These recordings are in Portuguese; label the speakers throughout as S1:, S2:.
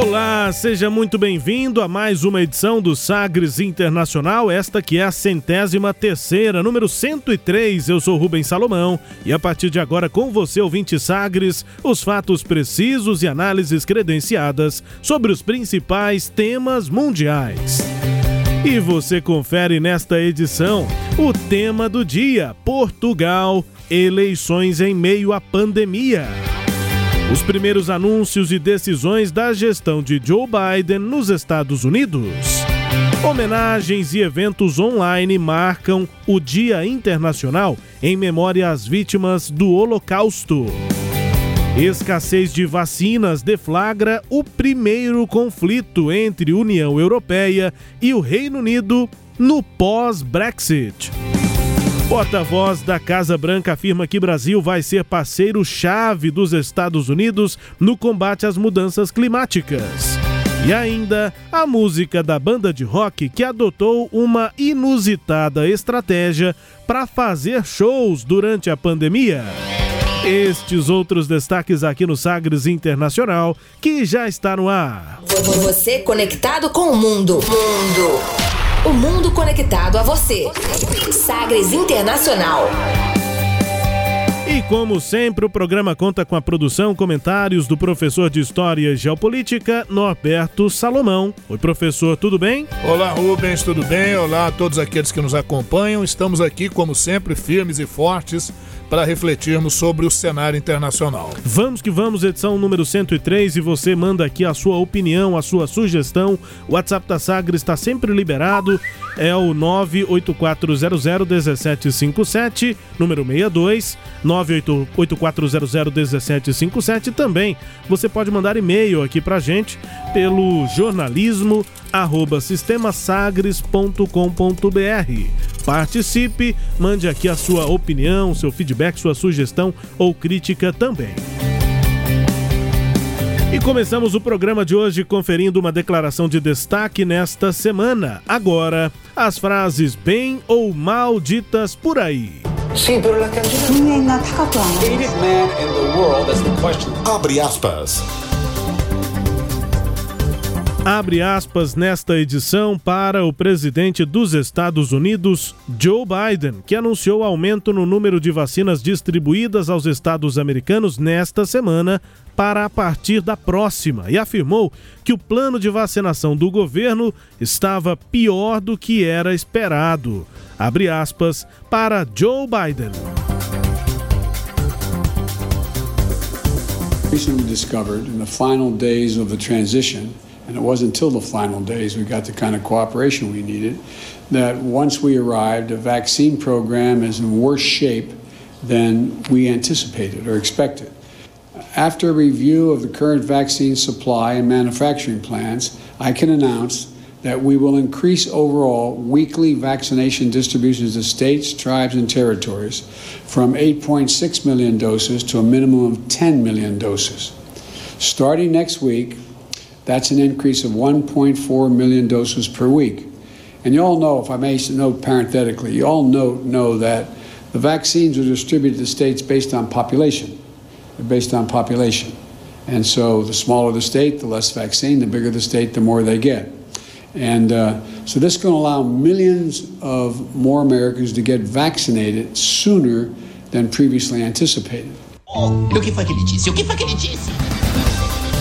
S1: Olá, seja muito bem-vindo a mais uma edição do Sagres Internacional, esta que é a centésima terceira, número 103. Eu sou Rubens Salomão e a partir de agora com você, ouvinte Sagres, os fatos precisos e análises credenciadas sobre os principais temas mundiais. E você confere nesta edição o tema do dia: Portugal, eleições em meio à pandemia. Os primeiros anúncios e decisões da gestão de Joe Biden nos Estados Unidos. Homenagens e eventos online marcam o Dia Internacional em memória às vítimas do Holocausto. Escassez de vacinas deflagra o primeiro conflito entre União Europeia e o Reino Unido no pós-Brexit. Porta-voz da Casa Branca afirma que Brasil vai ser parceiro-chave dos Estados Unidos no combate às mudanças climáticas. E ainda a música da banda de rock que adotou uma inusitada estratégia para fazer shows durante a pandemia. Estes outros destaques aqui no Sagres Internacional, que já está no ar.
S2: Você conectado com o mundo. Mundo. O mundo conectado a você. Sagres Internacional.
S1: E como sempre, o programa conta com a produção, comentários do professor de História e Geopolítica, Norberto Salomão. Oi, professor, tudo bem?
S3: Olá, Rubens, tudo bem? Olá a todos aqueles que nos acompanham. Estamos aqui, como sempre, firmes e fortes para refletirmos sobre o cenário internacional.
S1: Vamos que vamos, edição número 103 e você manda aqui a sua opinião, a sua sugestão. O WhatsApp da Sagres está sempre liberado, é o 984001757, número 62, 984001757 também. Você pode mandar e-mail aqui pra gente pelo jornalismo arroba sistemasagres.com.br. Participe, mande aqui a sua opinião, seu feedback, sua sugestão ou crítica também. E começamos o programa de hoje conferindo uma declaração de destaque nesta semana. Agora, as frases bem ou mal ditas por aí.
S4: Abre aspas.
S1: Abre aspas nesta edição para o presidente dos Estados Unidos, Joe Biden, que anunciou aumento no número de vacinas distribuídas aos estados americanos nesta semana para a partir da próxima e afirmou que o plano de vacinação do governo estava pior do que era esperado. Abre aspas para Joe Biden.
S5: Recently discovered in the final days of the transition and it wasn't until the final days we got the kind of cooperation we needed, that once we arrived, the vaccine program is in worse shape than we anticipated or expected. After a review of the current vaccine supply and manufacturing plans, I can announce that we will increase overall weekly vaccination distributions to states, tribes, and territories from 8.6 million doses to a minimum of 10 million doses. Starting next week, that's an increase of 1.4 million doses per week. And you all know, if I may note parenthetically, you all know, know that the vaccines are distributed to states based on population. They're based on population. And so the smaller the state, the less vaccine, the bigger the state, the more they get. And uh, so this is going to allow millions of more Americans to get vaccinated sooner than previously anticipated.
S6: Oh, foi que ele disse? O que foi que ele disse?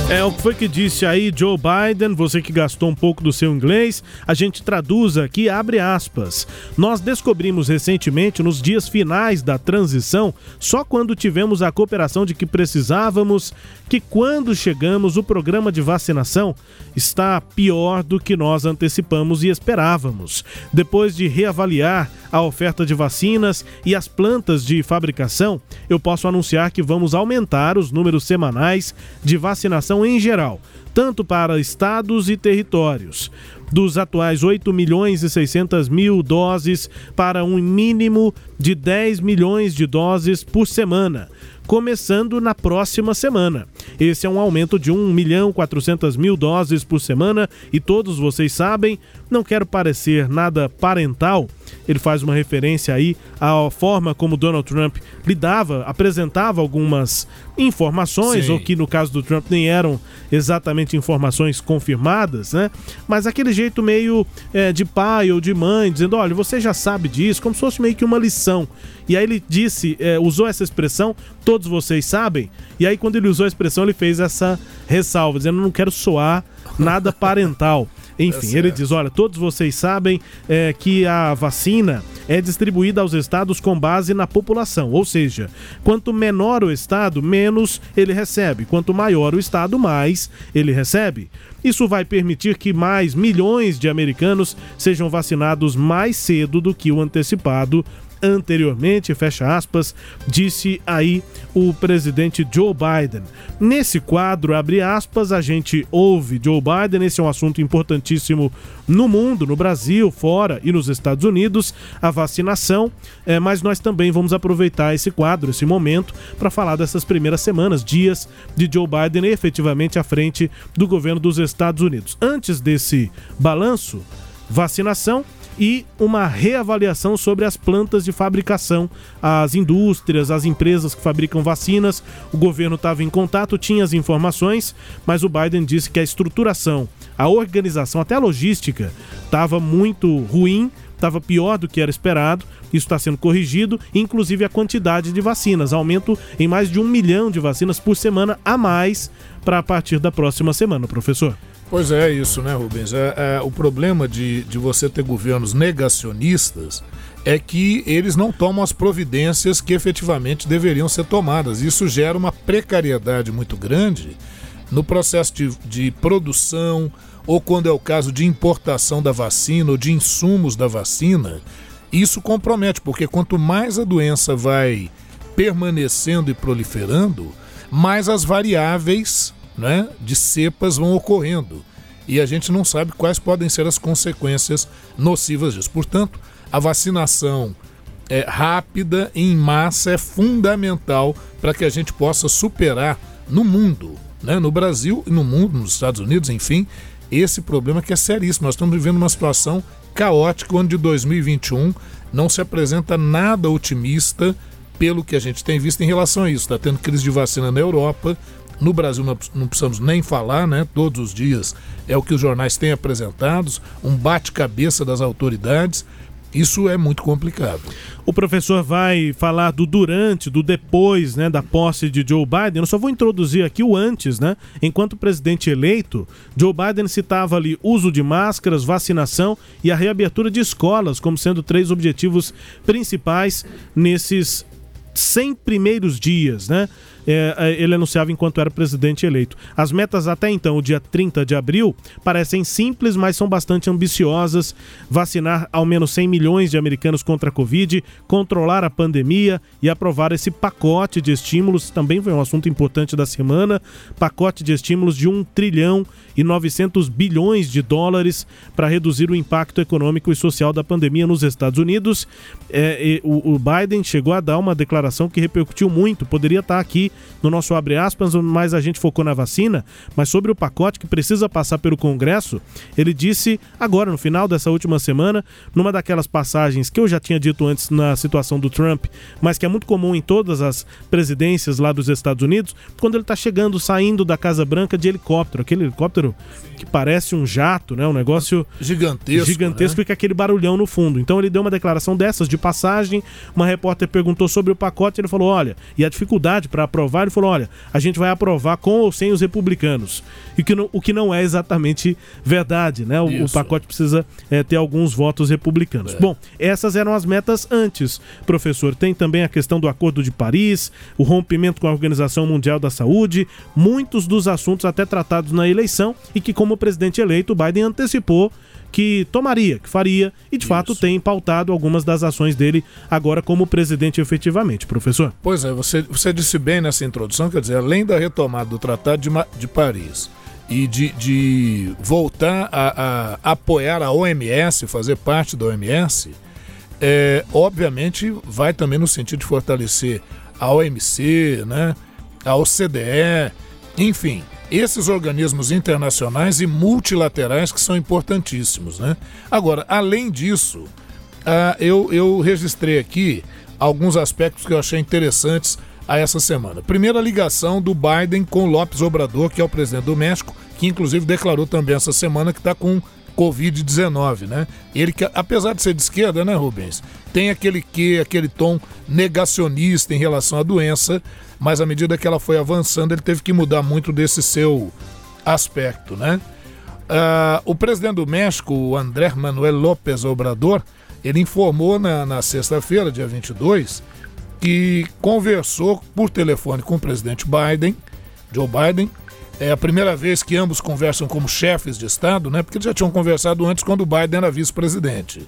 S1: É o que foi que disse aí Joe Biden, você que gastou um pouco do seu inglês, a gente traduz aqui, abre aspas. Nós descobrimos recentemente, nos dias finais da transição, só quando tivemos a cooperação de que precisávamos, que quando chegamos o programa de vacinação está pior do que nós antecipamos e esperávamos. Depois de reavaliar a oferta de vacinas e as plantas de fabricação, eu posso anunciar que vamos aumentar os números semanais de vacinação em geral, tanto para estados e territórios. Dos atuais 8 milhões e 600 mil doses para um mínimo de 10 milhões de doses por semana começando na próxima semana. Esse é um aumento de 1 milhão 400 mil doses por semana e todos vocês sabem, não quero parecer nada parental, ele faz uma referência aí à forma como Donald Trump lidava, apresentava algumas informações, Sim. ou que no caso do Trump nem eram exatamente informações confirmadas, né? Mas aquele jeito meio é, de pai ou de mãe, dizendo: olha, você já sabe disso, como se fosse meio que uma lição. E aí ele disse, é, usou essa expressão, todos vocês sabem. E aí quando ele usou a expressão, ele fez essa ressalva, dizendo: não quero soar nada parental. Enfim, é ele diz: olha, todos vocês sabem é, que a vacina é distribuída aos estados com base na população, ou seja, quanto menor o estado, menos ele recebe, quanto maior o estado, mais ele recebe. Isso vai permitir que mais milhões de americanos sejam vacinados mais cedo do que o antecipado anteriormente, fecha aspas, disse aí o presidente Joe Biden. Nesse quadro, abre aspas, a gente ouve Joe Biden, esse é um assunto importantíssimo no mundo, no Brasil, fora e nos Estados Unidos, a vacinação, é, mas nós também vamos aproveitar esse quadro, esse momento, para falar dessas primeiras semanas, dias de Joe Biden efetivamente à frente do governo dos Estados Unidos. Antes desse balanço, vacinação, e uma reavaliação sobre as plantas de fabricação, as indústrias, as empresas que fabricam vacinas. O governo estava em contato, tinha as informações, mas o Biden disse que a estruturação, a organização, até a logística estava muito ruim estava pior do que era esperado. Isso está sendo corrigido, inclusive a quantidade de vacinas. Aumento em mais de um milhão de vacinas por semana a mais para a partir da próxima semana, professor.
S3: Pois é, isso, né, Rubens? É, é, o problema de, de você ter governos negacionistas é que eles não tomam as providências que efetivamente deveriam ser tomadas. Isso gera uma precariedade muito grande no processo de, de produção ou quando é o caso de importação da vacina ou de insumos da vacina. Isso compromete, porque quanto mais a doença vai permanecendo e proliferando, mais as variáveis né, de cepas vão ocorrendo. E a gente não sabe quais podem ser as consequências nocivas disso. Portanto, a vacinação é, rápida em massa é fundamental para que a gente possa superar no mundo, né, no Brasil e no mundo, nos Estados Unidos, enfim, esse problema que é seríssimo. Nós estamos vivendo uma situação caótica, onde 2021 não se apresenta nada otimista pelo que a gente tem visto em relação a isso. Está tendo crise de vacina na Europa, no Brasil não precisamos nem falar, né? Todos os dias é o que os jornais têm apresentados, um bate-cabeça das autoridades. Isso é muito complicado.
S1: O professor vai falar do durante, do depois, né, da posse de Joe Biden. Eu só vou introduzir aqui o antes, né? Enquanto presidente eleito, Joe Biden citava ali uso de máscaras, vacinação e a reabertura de escolas como sendo três objetivos principais nesses 100 primeiros dias, né? É, é, ele anunciava enquanto era presidente eleito. As metas até então, o dia 30 de abril, parecem simples, mas são bastante ambiciosas. Vacinar ao menos 100 milhões de americanos contra a Covid, controlar a pandemia e aprovar esse pacote de estímulos, também foi um assunto importante da semana, pacote de estímulos de 1 trilhão e 900 bilhões de dólares para reduzir o impacto econômico e social da pandemia nos Estados Unidos. É, o, o Biden chegou a dar uma declaração que repercutiu muito, poderia estar aqui no nosso abre aspas, mas a gente focou na vacina, mas sobre o pacote que precisa passar pelo Congresso, ele disse agora, no final dessa última semana, numa daquelas passagens que eu já tinha dito antes na situação do Trump, mas que é muito comum em todas as presidências lá dos Estados Unidos, quando ele está chegando, saindo da Casa Branca de helicóptero, aquele helicóptero que parece um jato, né? Um negócio
S3: gigantesco,
S1: gigantesco
S3: né?
S1: e com aquele barulhão no fundo. Então ele deu uma declaração dessas de passagem, uma repórter perguntou sobre o pacote, ele falou: olha, e a dificuldade para aprovar aprovar, ele falou: olha, a gente vai aprovar com ou sem os republicanos. E que não, o que não é exatamente verdade, né? O, o pacote precisa é, ter alguns votos republicanos. É. Bom, essas eram as metas antes, professor. Tem também a questão do Acordo de Paris, o rompimento com a Organização Mundial da Saúde, muitos dos assuntos até tratados na eleição e que, como presidente eleito, Biden antecipou que tomaria, que faria e de Isso. fato tem pautado algumas das ações dele agora como presidente efetivamente, professor.
S3: Pois é, você, você disse bem nessa introdução, quer dizer, além da retomada do Tratado de, de Paris e de, de voltar a, a, apoiar a OMS, fazer parte da OMS, é, obviamente vai também no sentido de fortalecer a OMC, né, a OCDE, enfim, esses organismos internacionais e multilaterais que são importantíssimos. Né? Agora, além disso, uh, eu, eu registrei aqui alguns aspectos que eu achei interessantes a essa semana. Primeiro, a ligação do Biden com Lopes Obrador, que é o presidente do México, que inclusive declarou também essa semana que está com Covid-19, né? Ele que, apesar de ser de esquerda, né, Rubens, tem aquele que, aquele tom negacionista em relação à doença, mas à medida que ela foi avançando, ele teve que mudar muito desse seu aspecto, né? Uh, o presidente do México, o André Manuel López Obrador, ele informou na, na sexta-feira, dia 22, que conversou por telefone com o presidente Biden, Joe Biden. É a primeira vez que ambos conversam como chefes de Estado, né? Porque eles já tinham conversado antes quando o Biden era vice-presidente.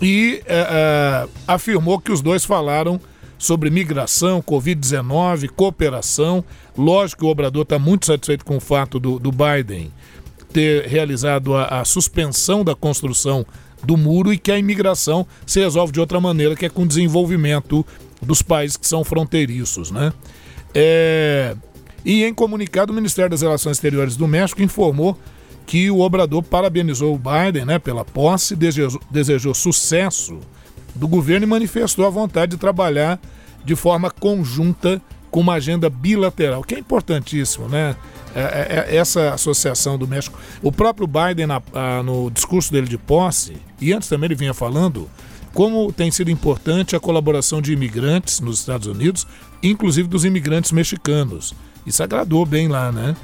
S3: E é, é, afirmou que os dois falaram sobre migração, Covid-19, cooperação. Lógico que o Obrador está muito satisfeito com o fato do, do Biden ter realizado a, a, suspensão da construção do muro e que a imigração se resolve de outra maneira, que é com desenvolvimento dos países que são fronteiriços. Né? É... E em comunicado, o Ministério das Relações Exteriores do México informou que o Obrador parabenizou o Biden né, pela posse, desejou, desejou sucesso do governo e manifestou a vontade de trabalhar de forma conjunta com uma agenda bilateral, que é importantíssimo, né? É, é, é essa associação do México. O próprio Biden, na, a, no discurso dele de posse, e antes também ele vinha falando, como tem sido importante a colaboração de imigrantes nos Estados Unidos, inclusive dos imigrantes mexicanos. Isso agradou bem lá, né?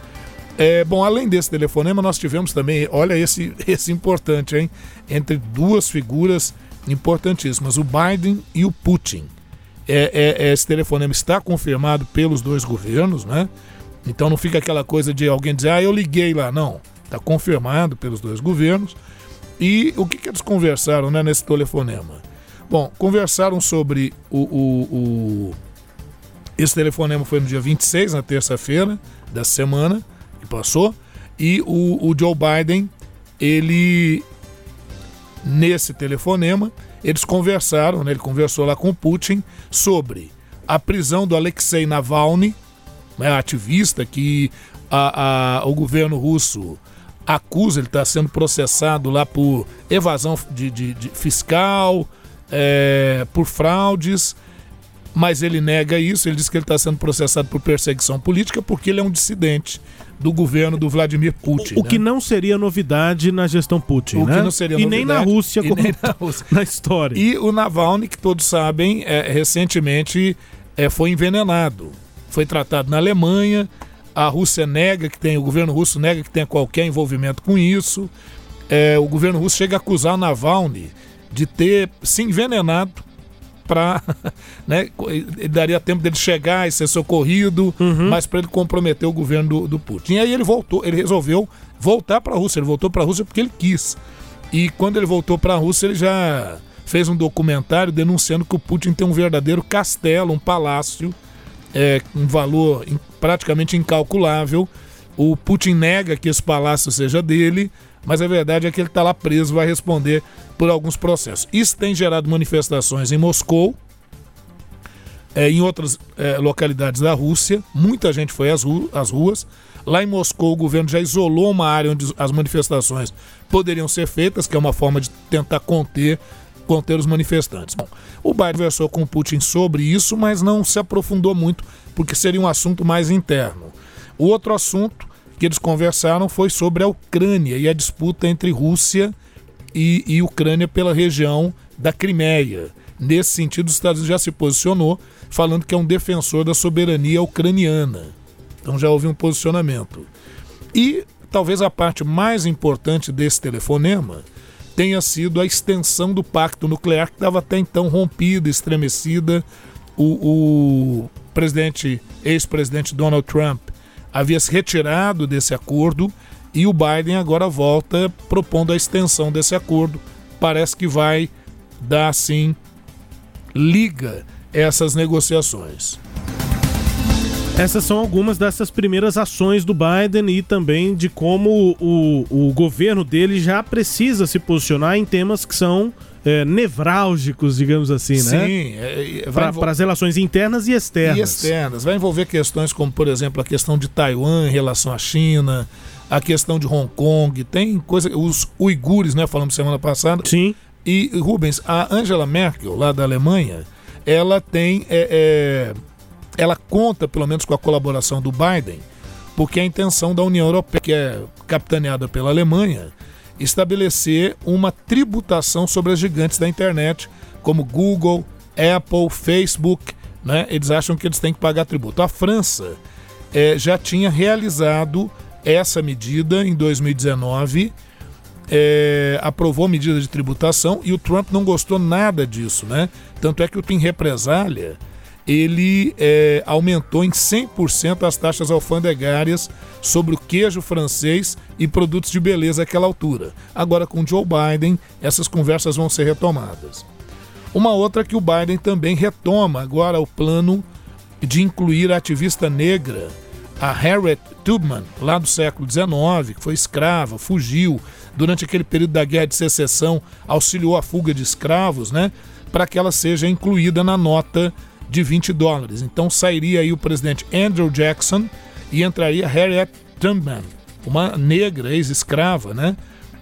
S3: É, bom, além desse telefonema, nós tivemos também, olha esse, esse importante, hein? Entre duas figuras importantíssimas, o Biden e o Putin. É, é, é, esse telefonema está confirmado pelos dois governos, né? Então não fica aquela coisa de alguém dizer, ah, eu liguei lá. Não, está confirmado pelos dois governos. E o que, que eles conversaram né, nesse telefonema? Bom, conversaram sobre o, o, o... Esse telefonema foi no dia 26, na terça-feira da semana que passou. E o, o Joe Biden, ele Nesse telefonema, eles conversaram, né, ele conversou lá com Putin sobre a prisão do Alexei Navalny, né, ativista que a, a, o governo russo acusa, ele está sendo processado lá por evasão de, de, de fiscal, é, por fraudes, mas ele nega isso, ele diz que ele está sendo processado por perseguição política porque ele é um dissidente do governo do Vladimir Putin.
S1: O, o
S3: né?
S1: que não seria novidade na gestão Putin,
S3: o
S1: né?
S3: que não seria
S1: e
S3: novidade.
S1: nem na Rússia, como nem na, Rússia. na história.
S3: E o Navalny, que todos sabem, é, recentemente é, foi envenenado. Foi tratado na Alemanha. A Rússia nega que tem, o governo russo nega que tenha qualquer envolvimento com isso. É, o governo russo chega a acusar o Navalny de ter se envenenado para. Né, daria tempo dele chegar e ser socorrido, uhum. mas para ele comprometer o governo do, do, Putin. E aí ele voltou, ele resolveu voltar para a Rússia. Ele voltou para a Rússia porque ele quis. E quando ele voltou para a Rússia, ele já fez um documentário denunciando que o Putin tem um verdadeiro castelo, um palácio, é, um valor praticamente incalculável. O Putin nega que esse palácio seja dele, mas a verdade é que ele está lá preso, vai responder por alguns processos. Isso tem gerado manifestações em Moscou, é, em outras é, localidades da Rússia. Muita gente foi às, ru às ruas. Lá em Moscou, o governo já isolou uma área onde as manifestações poderiam ser feitas, que é uma forma de tentar conter conter os manifestantes. Bom, o Biden conversou com Putin sobre isso, mas não se aprofundou muito, porque seria um assunto mais interno. O outro assunto que eles conversaram foi sobre a Ucrânia e a disputa entre Rússia e, e Ucrânia pela região da Crimeia, Nesse sentido, os Estados Unidos já se posicionou, falando que é um defensor da soberania ucraniana. Então já houve um posicionamento. E talvez a parte mais importante desse telefonema tenha sido a extensão do pacto nuclear que estava até então rompida, estremecida. O, o presidente, ex-presidente Donald Trump havia se retirado desse acordo e o Biden agora volta propondo a extensão desse acordo. Parece que vai dar sim liga essas negociações.
S1: Essas são algumas dessas primeiras ações do Biden e também de como o, o governo dele já precisa se posicionar em temas que são é, nevrálgicos, digamos assim,
S3: Sim,
S1: né?
S3: Sim, é,
S1: é, para envol... as relações internas e externas.
S3: E externas. Vai envolver questões como, por exemplo, a questão de Taiwan em relação à China, a questão de Hong Kong, tem coisa. Os uigures, né? Falamos semana passada.
S1: Sim.
S3: E, Rubens, a Angela Merkel, lá da Alemanha, ela tem. É, é ela conta, pelo menos, com a colaboração do Biden, porque a intenção da União Europeia, que é capitaneada pela Alemanha, estabelecer uma tributação sobre as gigantes da internet, como Google, Apple, Facebook. Né? Eles acham que eles têm que pagar tributo. A França é, já tinha realizado essa medida em 2019. É, aprovou medida de tributação e o Trump não gostou nada disso, né? Tanto é que o Tim Represália ele é, aumentou em 100% as taxas alfandegárias sobre o queijo francês e produtos de beleza àquela altura. Agora, com Joe Biden, essas conversas vão ser retomadas. Uma outra que o Biden também retoma agora o plano de incluir a ativista negra, a Harriet Tubman, lá do século XIX, que foi escrava, fugiu durante aquele período da Guerra de Secessão, auxiliou a fuga de escravos, né? Para que ela seja incluída na nota de 20 dólares. Então sairia aí o presidente Andrew Jackson e entraria Harriet Tubman, uma negra ex-escrava, né?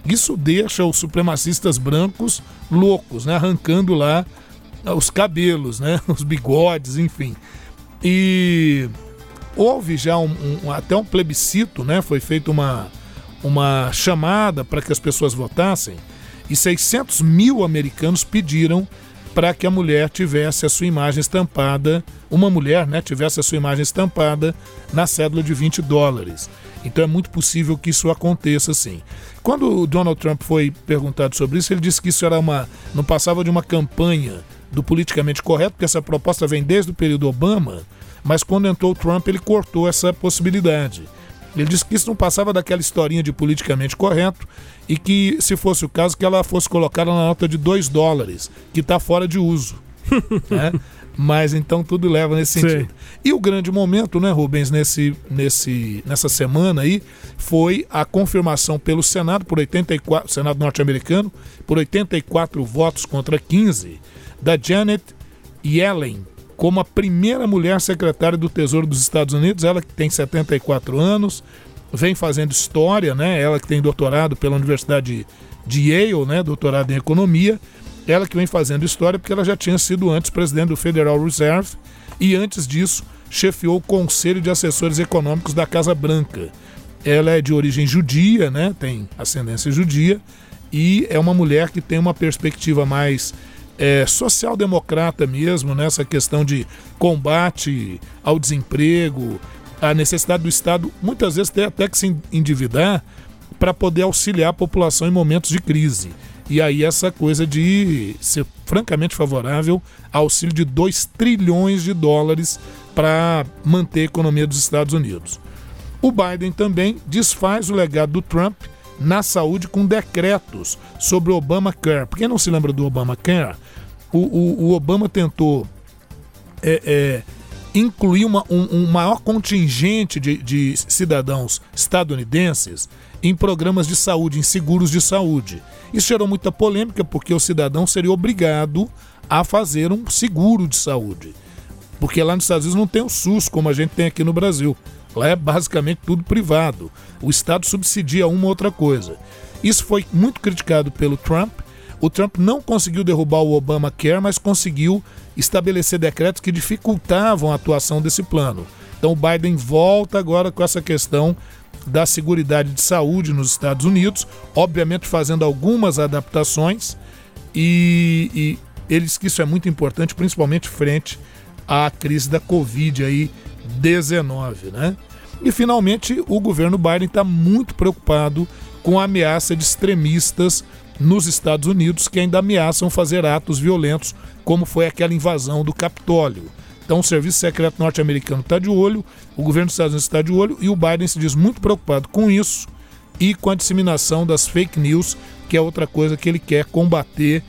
S3: Isso deixa os supremacistas brancos loucos, né? Arrancando lá os cabelos, né? Os bigodes, enfim. E houve já um, um, até um plebiscito, né? Foi feita uma, uma chamada para que as pessoas votassem e 600 mil americanos pediram para que a mulher tivesse a sua imagem estampada, uma mulher né, tivesse a sua imagem estampada na cédula de 20 dólares. Então é muito possível que isso aconteça sim. Quando o Donald Trump foi perguntado sobre isso, ele disse que isso era uma. não passava de uma campanha do politicamente correto, porque essa proposta vem desde o período Obama, mas quando entrou o Trump, ele cortou essa possibilidade. Ele disse que isso não passava daquela historinha de politicamente correto e que, se fosse o caso, que ela fosse colocada na nota de 2 dólares, que está fora de uso. né? Mas então tudo leva nesse sentido. Sim. E o grande momento, né, Rubens, nesse, nesse, nessa semana aí, foi a confirmação pelo Senado, por 84, Senado norte-americano, por 84 votos contra 15, da Janet Yellen como a primeira mulher secretária do Tesouro dos Estados Unidos, ela que tem 74 anos, vem fazendo história, né? Ela que tem doutorado pela Universidade de Yale, né? Doutorado em economia. Ela que vem fazendo história porque ela já tinha sido antes presidente do Federal Reserve e antes disso chefiou o Conselho de Assessores Econômicos da Casa Branca. Ela é de origem judia, né? Tem ascendência judia e é uma mulher que tem uma perspectiva mais é, social-democrata mesmo, nessa né? questão de combate ao desemprego, a necessidade do Estado muitas vezes ter até que se endividar para poder auxiliar a população em momentos de crise. E aí essa coisa de ser francamente favorável ao auxílio de 2 trilhões de dólares para manter a economia dos Estados Unidos. O Biden também desfaz o legado do Trump na saúde com decretos sobre o Obamacare. Por quem não se lembra do Obamacare, o, o, o Obama tentou é, é, incluir uma, um, um, maior contingente de, de cidadãos estadunidenses em programas de saúde, em seguros de saúde. Isso gerou muita polêmica porque o cidadão seria obrigado a fazer um seguro de saúde. Porque lá nos Estados Unidos não tem o SUS como a gente tem aqui no Brasil. Lá é basicamente tudo privado. O Estado subsidia uma ou outra coisa. Isso foi muito criticado pelo Trump. O Trump não conseguiu derrubar o Obamacare, mas conseguiu estabelecer decretos que dificultavam a atuação desse plano. Então o Biden volta agora com essa questão da Seguridade de Saúde nos Estados Unidos, obviamente fazendo algumas adaptações e, e Ele diz que isso é muito importante, principalmente frente à crise da Covid aí 19, né? E finalmente o governo Biden está muito preocupado com a ameaça de extremistas nos Estados Unidos que ainda ameaçam fazer atos violentos, como foi aquela invasão do Capitólio. Então o Serviço Secreto norte-americano está de olho, o governo dos Estados Unidos está de olho e o Biden se diz muito preocupado com isso e com a disseminação das fake news, que é outra coisa que ele quer combater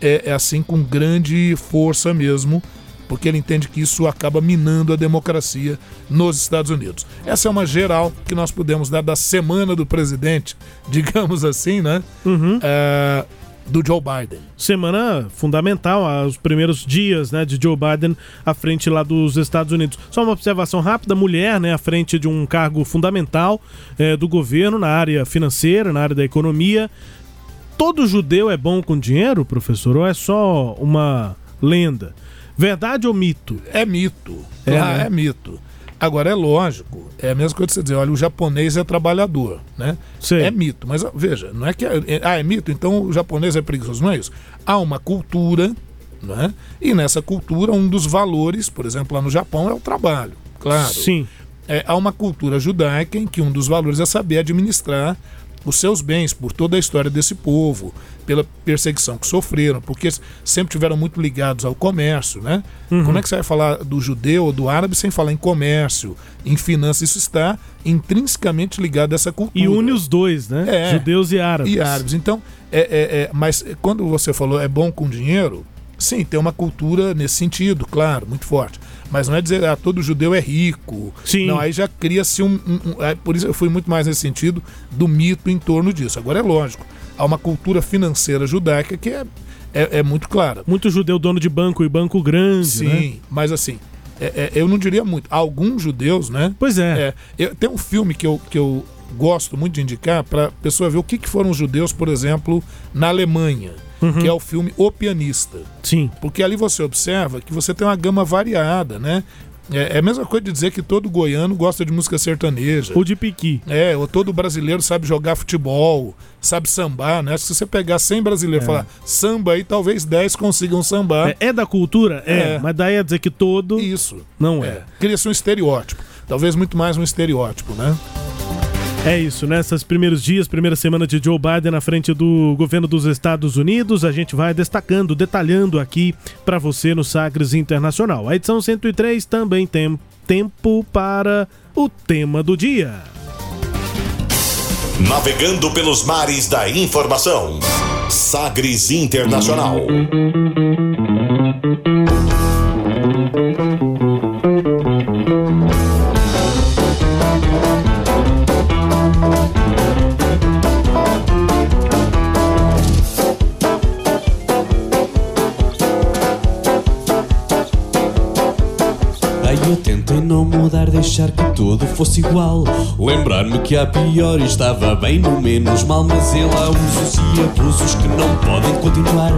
S3: é, é assim com grande força mesmo porque ele entende que isso acaba minando a democracia nos Estados Unidos. Essa é uma geral que nós podemos dar da semana do presidente, digamos assim, né? Uhum. É, do Joe Biden.
S1: Semana fundamental, os primeiros dias né, de Joe Biden à frente lá dos Estados Unidos. Só uma observação rápida: mulher né, à frente de um cargo fundamental é, do governo na área financeira, na área da economia. Todo judeu é bom com dinheiro, professor, ou é só uma lenda? Verdade ou mito?
S3: É mito. É, ah, né? é mito. Agora, é lógico, é a mesma coisa que você dizer, olha, o japonês é trabalhador, né?
S1: Sim.
S3: É mito, mas veja, não é que. É, é, ah, é mito, então o japonês é preguiçoso, não é isso. Há uma cultura, né? E nessa cultura, um dos valores, por exemplo, lá no Japão, é o trabalho, claro.
S1: Sim.
S3: É, há uma cultura judaica em que um dos valores é saber administrar os seus bens, por toda a história desse povo, pela perseguição que sofreram, porque sempre tiveram muito ligados ao comércio, né? Uhum. Como é que você vai falar do judeu ou do árabe sem falar em comércio, em finanças? Isso está intrinsecamente ligado a essa cultura.
S1: E une os dois, né? É, Judeus e árabes.
S3: E árabes. Então, é, é, é, mas quando você falou é bom com dinheiro, sim, tem uma cultura nesse sentido, claro, muito forte. Mas não é dizer, ah, todo judeu é rico.
S1: Sim.
S3: Não, aí já cria-se um, um, um, é, Por isso eu fui muito mais nesse sentido do mito em torno disso. Agora é lógico, há uma cultura financeira judaica que é, é, é muito clara.
S1: Muito judeu dono de banco e banco grande.
S3: Sim,
S1: né?
S3: mas assim, é, é, eu não diria muito. Alguns judeus, né?
S1: Pois é.
S3: é eu, tem um filme que eu, que eu gosto muito de indicar para a pessoa ver o que, que foram os judeus, por exemplo, na Alemanha uhum. que é o filme O Pianista.
S1: Sim.
S3: Porque ali você observa que você tem uma gama variada, né? É, é, a mesma coisa de dizer que todo goiano gosta de música sertaneja.
S1: Ou de piqui.
S3: É, ou todo brasileiro sabe jogar futebol, sabe sambar, né? Se você pegar 100 brasileiros e é. falar samba aí, talvez 10 consigam sambar.
S1: É, é da cultura? É, é, mas daí é dizer que todo.
S3: Isso.
S1: Não é.
S3: é. Cria-se um estereótipo. Talvez muito mais um estereótipo, né?
S1: É isso, nesses primeiros dias, primeira semana de Joe Biden na frente do governo dos Estados Unidos, a gente vai destacando, detalhando aqui para você no Sagres Internacional. A edição 103 também tem tempo para o tema do dia.
S4: Navegando pelos mares da informação. Sagres Internacional.
S6: Deixar que tudo fosse igual. Lembrar-me que a pior estava bem no menos mal, mas ele há usos e abusos que não podem continuar.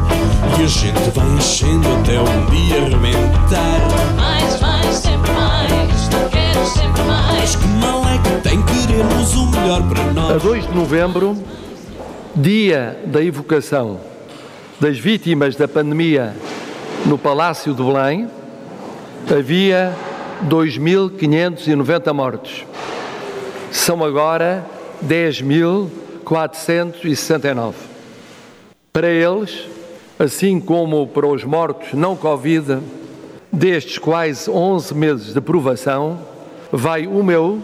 S6: E a gente vai enchendo até um dia arrebentar.
S7: Mais, mais, sempre mais, não quero sempre mais.
S6: Que mal é que tem, queremos o melhor para nós.
S8: A 2 de novembro, dia da evocação das vítimas da pandemia no Palácio de Belém, havia 2.590 mortos. São agora 10.469. Para eles, assim como para os mortos não Covid, destes quase 11 meses de provação, vai o meu,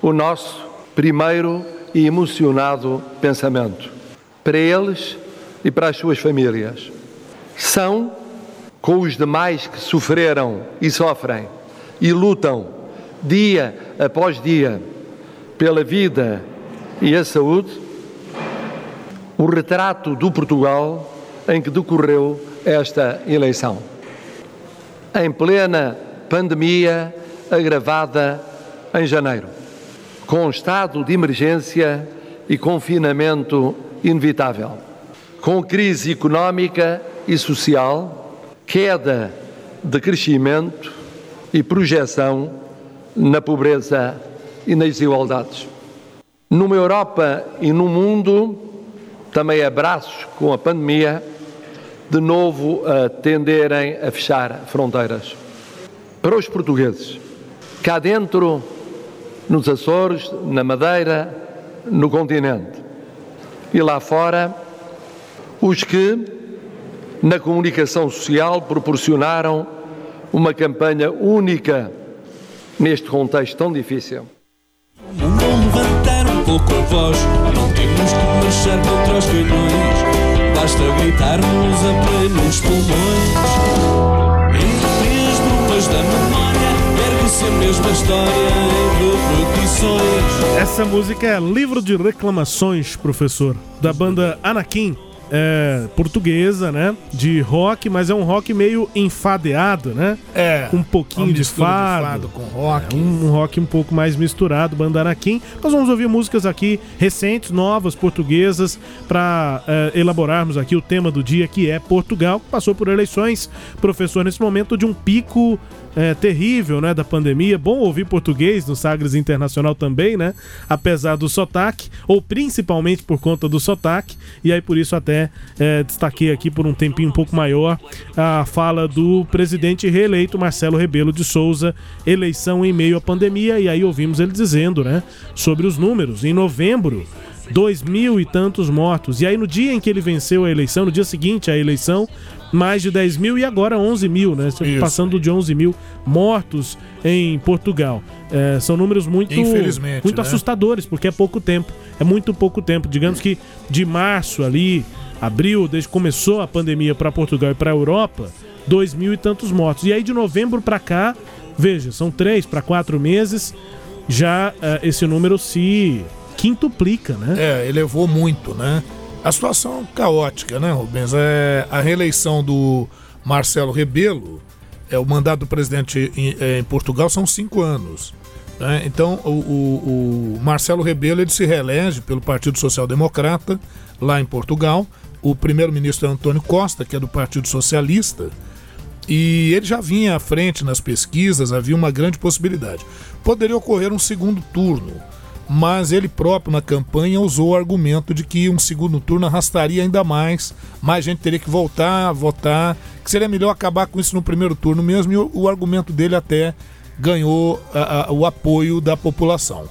S8: o nosso primeiro e emocionado pensamento. Para eles e para as suas famílias. São, com os demais que sofreram e sofrem, e lutam dia após dia pela vida e a saúde, o retrato do Portugal em que decorreu esta eleição. Em plena pandemia agravada em janeiro, com estado de emergência e confinamento inevitável, com crise económica e social, queda de crescimento e projeção na pobreza e nas desigualdades. Numa Europa e no mundo, também abraços com a pandemia, de novo a tenderem a fechar fronteiras. Para os portugueses, cá dentro, nos Açores, na Madeira, no continente, e lá fora, os que, na comunicação social, proporcionaram uma campanha única neste contexto tão difícil.
S6: Levantar um pouco a voz, não temos que marchar contra os canhões, basta gritarmos a plenos pulmões. Entre as brumas da memória, ergue-se a mesma história em repetições.
S1: Essa música é Livro de Reclamações, professor, da banda Anakin. É portuguesa, né? De rock, mas é um rock meio enfadeado, né?
S3: É.
S1: Um pouquinho de
S3: mistura
S1: fado.
S3: com rock.
S1: É, um, um rock um pouco mais misturado, banda Anakin. Nós vamos ouvir músicas aqui recentes, novas, portuguesas, para elaborarmos aqui o tema do dia, que é Portugal. Passou por eleições, professor, nesse momento de um pico é, terrível, né, da pandemia. Bom ouvir português no Sagres Internacional também, né? Apesar do sotaque, ou principalmente por conta do sotaque. E aí por isso até é, destaquei aqui por um tempinho um pouco maior a fala do presidente reeleito Marcelo Rebelo de Souza, eleição em meio à pandemia. E aí ouvimos ele dizendo, né, sobre os números. Em novembro dois mil e tantos mortos. E aí, no dia em que ele venceu a eleição, no dia seguinte à eleição, mais de 10 mil e agora 11 mil, né?
S3: Isso.
S1: Passando de 11 mil mortos em Portugal. É, são números muito, muito
S3: né?
S1: assustadores, porque é pouco tempo. É muito pouco tempo. Digamos que de março ali, abril, desde que começou a pandemia para Portugal e para a Europa, dois mil e tantos mortos. E aí, de novembro para cá, veja, são três para quatro meses, já é, esse número se quintuplica, né?
S3: É, elevou muito, né? A situação caótica, né, Rubens? É, a reeleição do Marcelo Rebelo, é, o mandato do presidente em, é, em Portugal são cinco anos. né? Então, o, o- o Marcelo Rebelo ele se reelege pelo Partido Social Democrata, lá em Portugal. O primeiro-ministro é Antônio Costa, que é do Partido Socialista, e ele já vinha à frente nas pesquisas, havia uma grande possibilidade. Poderia ocorrer um segundo turno, mas ele próprio na campanha usou o argumento de que um segundo turno arrastaria ainda mais, mais gente teria que voltar a votar, que seria melhor acabar com isso no primeiro turno mesmo, e o, o argumento dele até ganhou a- a- o apoio da população.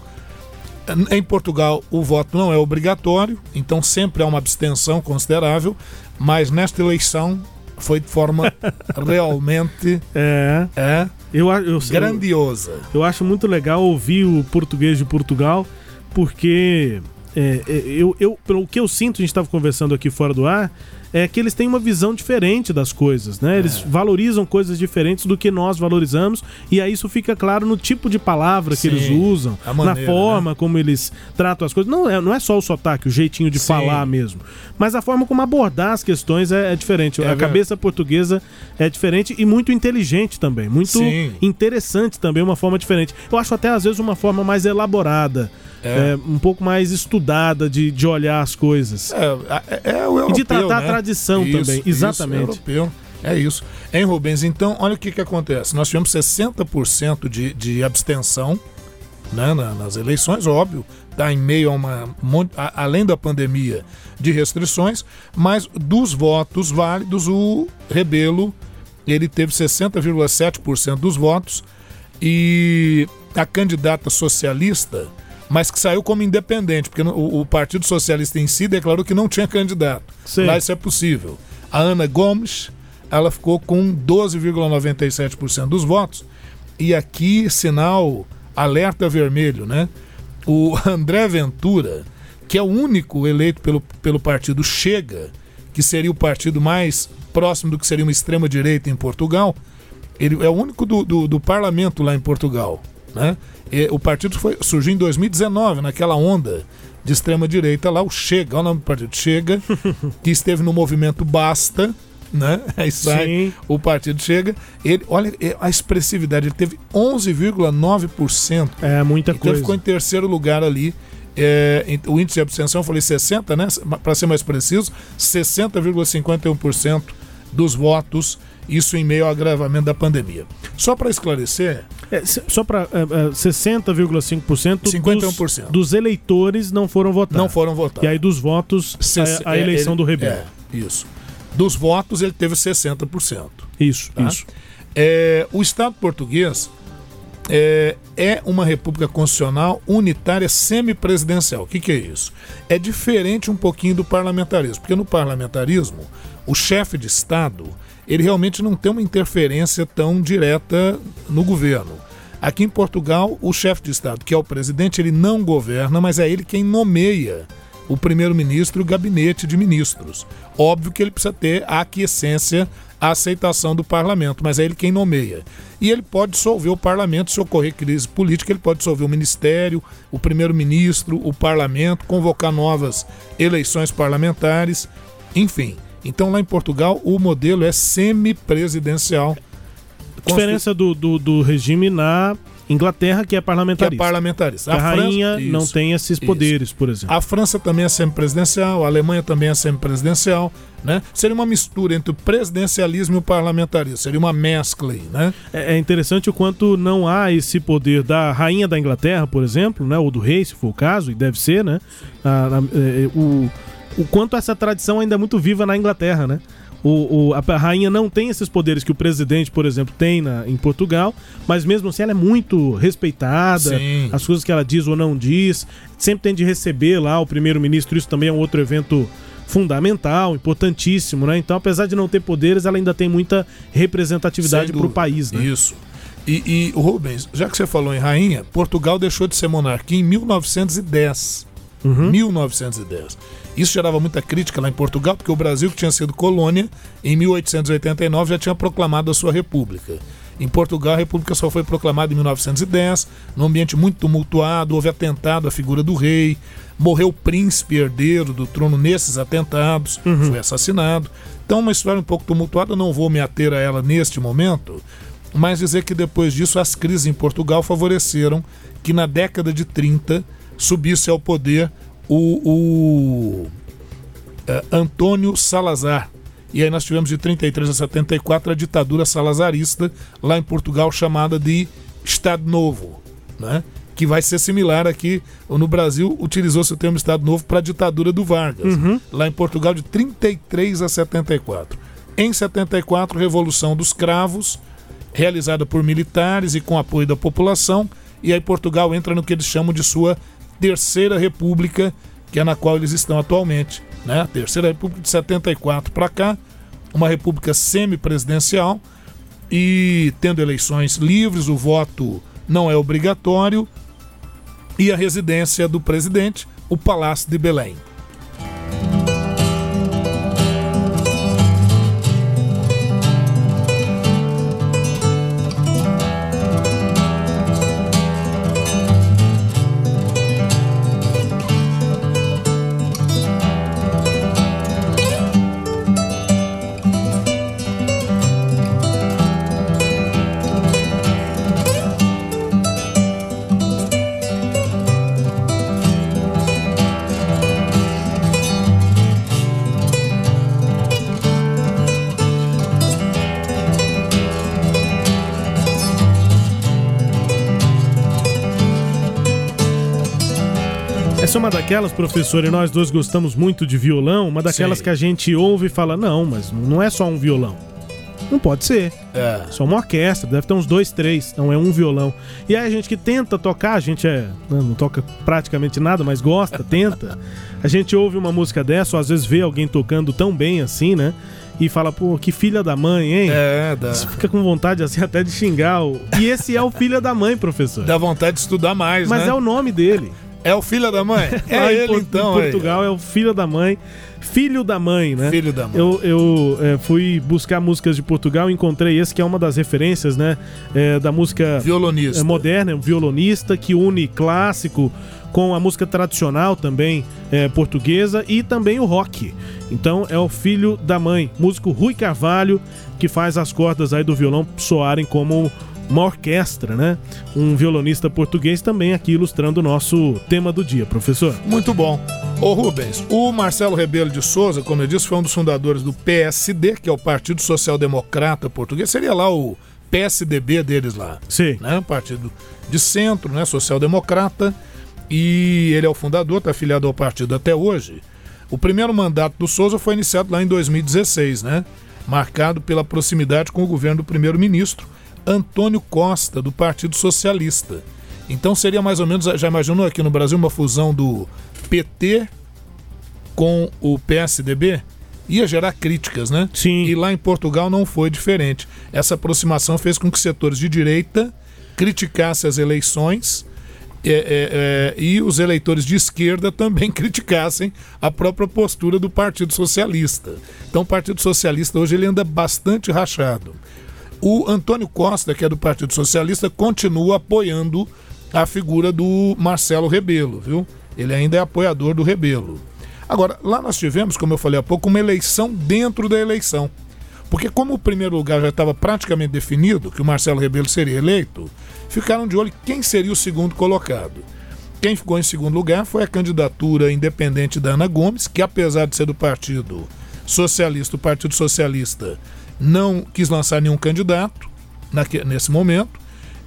S3: Em Portugal, o voto não é obrigatório, então sempre há uma abstenção considerável, mas nesta eleição foi de forma realmente
S1: É.
S3: é,
S1: Eu, eu, eu,
S3: grandiosa.
S1: eu acho muito legal ouvir o português de Portugal, porque é, é, eu, eu, pelo que eu sinto, a gente estava conversando aqui fora do ar, é que eles têm uma visão diferente das coisas, né? Eles
S3: É.
S1: valorizam coisas diferentes do que nós valorizamos, e aí isso fica claro no tipo de palavra que
S3: Sim,
S1: eles usam,
S3: maneira,
S1: na forma como eles tratam as coisas. Não é, não é só o sotaque, o jeitinho de
S3: Sim.
S1: falar mesmo, mas a forma como abordar as questões é, é diferente.
S3: É
S1: a cabeça portuguesa é diferente e muito inteligente também, muito
S3: Sim.
S1: interessante também, uma forma diferente. Eu acho até às vezes uma forma mais elaborada,
S3: É.
S1: é, um pouco mais estudada de, de olhar as coisas.
S3: É, é, é o europeu,
S1: E de tratar a
S3: né?
S1: tradição também, exatamente.
S3: Isso, europeu. É isso. Hein, Rubens? Então, olha o que, que acontece. Nós tivemos 60% de, de abstenção né, na- nas eleições, óbvio, está em meio a uma. a- além da pandemia de restrições, mas dos votos válidos, o Rebelo ele teve 60,7% dos votos e a candidata socialista, mas que saiu como independente, porque o, o Partido Socialista em si declarou que não tinha candidato.
S1: Sim.
S3: Lá isso é possível. A Ana Gomes, ela ficou com 12,97% dos votos. E aqui, sinal alerta vermelho, né? O André Ventura, que é o único eleito pelo, pelo partido Chega, que seria o partido mais próximo do que seria uma extrema-direita em Portugal, ele é o único do, do, do parlamento lá em Portugal. Né? E o partido foi, surgiu em 2019, naquela onda de extrema-direita lá, o Chega, olha o nome do partido, Chega, que esteve no movimento Basta, né? Aí sai
S1: Sim.
S3: o partido Chega. Ele, olha é, a expressividade, ele teve 11,9%.
S1: É muita
S3: Então ele
S1: coisa.
S3: ficou em terceiro lugar ali. É, o índice de abstenção, eu falei 60, né? Para ser mais preciso, 60,51% dos votos, isso em meio ao agravamento da pandemia. Só para esclarecer,
S1: É, se- só para 60,5% dos,
S3: 51%.
S1: dos eleitores não foram votar.
S3: não foram votar.
S1: E aí dos votos,
S3: Sess-
S1: a, a
S3: é,
S1: eleição
S3: ele-
S1: do Rebelo.
S3: É, isso. Dos votos, ele teve 60%.
S1: Isso,
S3: tá?
S1: isso.
S3: É, o Estado português é, é uma república constitucional unitária semipresidencial. O que, que é isso? É diferente um pouquinho do parlamentarismo, porque no parlamentarismo, o chefe de Estado ele realmente não tem uma interferência tão direta no governo. Aqui em Portugal, o chefe de Estado, que é o presidente, ele não governa, mas é ele quem nomeia o primeiro-ministro e o gabinete de ministros. Óbvio que ele precisa ter a aquiescência, a aceitação do parlamento, mas é ele quem nomeia. E ele pode dissolver o parlamento se ocorrer crise política, ele pode dissolver o ministério, o primeiro-ministro, o parlamento, convocar novas eleições parlamentares, enfim. Então lá em Portugal o modelo é semipresidencial.
S1: Diferença do, do, do regime na Inglaterra, que é
S3: que é
S1: parlamentarista.
S3: parlamentarista.
S1: a,
S3: França-
S1: rainha não
S3: Isso.
S1: tem esses
S3: isso.
S1: poderes, por exemplo.
S3: A França também é semipresidencial, a Alemanha também é semipresidencial, né? Seria uma mistura entre o presidencialismo e o parlamentarismo, seria uma mescla aí, né?
S1: É é interessante o quanto não há esse poder da rainha da Inglaterra, por exemplo, né? Ou do rei, se for o caso, e deve ser, né? A- a- é, o, o quanto essa tradição ainda é muito viva na Inglaterra, né? O, o- a rainha não tem esses poderes que o presidente, por exemplo, tem na, em Portugal, mas mesmo assim ela é muito respeitada,
S3: Sim.
S1: as coisas que ela diz ou não diz, sempre tem de receber lá o primeiro-ministro, isso também é um outro evento fundamental, importantíssimo, né? Então, apesar de não ter poderes, ela ainda tem muita representatividade para o país, né?
S3: Isso. E, e, Rubens, já que você falou em rainha, Portugal deixou de ser monarquia em 1910.
S1: Uhum.
S3: 1910. Isso gerava muita crítica lá em Portugal, porque o Brasil, que tinha sido colônia, em 1889 já tinha proclamado a sua república. Em Portugal, a república só foi proclamada em 1910, num ambiente muito tumultuado, houve atentado à figura do rei, morreu o príncipe herdeiro do trono nesses atentados, foi assassinado. Então, uma história um pouco tumultuada, não vou me ater a ela neste momento, mas dizer que depois disso as crises em Portugal favoreceram que na década de 30 subisse ao poder o, o, eh, Antônio Salazar. E aí nós tivemos de 33 a 74 a ditadura salazarista lá em Portugal chamada de Estado Novo, né? que vai ser similar aqui no Brasil utilizou-se o termo Estado Novo para a ditadura do Vargas, lá em Portugal de 33 a 74. Em 74, Revolução dos Cravos, realizada por militares e com apoio da população, e aí Portugal entra no que eles chamam de sua terceira república, que é na qual eles estão atualmente. Né? A terceira república de 74 para cá, uma república semipresidencial e tendo eleições livres, o voto não é obrigatório e a residência do presidente, o Palácio de Belém.
S1: Essa é uma daquelas, professor, e nós dois gostamos muito de violão, uma daquelas
S3: Sei.
S1: que a gente ouve e fala, não, mas não é só um violão. Não pode ser.
S3: É.
S1: Só uma orquestra, deve ter uns dois, três, não é um violão. E aí a gente que tenta tocar, a gente é, né, não toca praticamente nada, mas gosta, tenta. A gente ouve uma música dessa, ou às vezes vê alguém tocando tão bem assim, né? E fala, pô, que filha da mãe, hein?
S3: É, dá,
S1: Você fica com vontade assim até de xingar. O... E esse é o filho da mãe, professor.
S3: dá vontade de estudar mais,
S1: Mas
S3: né?
S1: é o nome dele.
S3: É o filho da mãe? É
S1: em
S3: ele então,
S1: Em
S3: aí.
S1: Portugal é o filho da mãe. Filho da mãe, né?
S3: Filho da mãe.
S1: Eu, eu é, fui buscar músicas de Portugal e encontrei esse que é uma das referências, né? é, da música
S3: Violonista.
S1: é, moderna, é um violonista que une clássico com a música tradicional também é, portuguesa e também o rock. Então é o filho da mãe, músico Rui Carvalho, que faz as cordas aí do violão soarem como uma orquestra, né? Um violonista português também aqui ilustrando o nosso tema do dia, professor.
S3: Muito bom. Ô Rubens, o Marcelo Rebelo de Souza, como eu disse, foi um dos fundadores do PSD, que é o Partido Social Democrata Português. Seria lá o PSDB deles lá.
S1: Sim.
S3: Né? Partido de centro, né? Social Democrata. E ele é o fundador, está afiliado ao partido até hoje. O primeiro mandato do Souza foi iniciado lá em 2016, né? Marcado pela proximidade com o governo do primeiro-ministro Antônio Costa, do Partido Socialista. Então seria mais ou menos, já imaginou aqui no Brasil uma fusão do PT com o PSDB? Ia gerar críticas, né?
S1: Sim.
S3: E lá em Portugal não foi diferente. Essa aproximação fez com que setores de direita criticassem as eleições é, é, é, e os eleitores de esquerda também criticassem a própria postura do Partido Socialista. Então o Partido Socialista hoje ele anda bastante rachado. O Antônio Costa, que é do Partido Socialista, continua apoiando a figura do Marcelo Rebelo, viu? Ele ainda é apoiador do Rebelo. Agora, lá nós tivemos, como eu falei há pouco, uma eleição dentro da eleição. Porque como o primeiro lugar já estava praticamente definido, que o Marcelo Rebelo seria eleito, ficaram de olho quem seria o segundo colocado. Quem ficou em segundo lugar foi a candidatura independente da Ana Gomes, que apesar de ser do Partido Socialista, o Partido Socialista não quis lançar nenhum candidato nesse momento,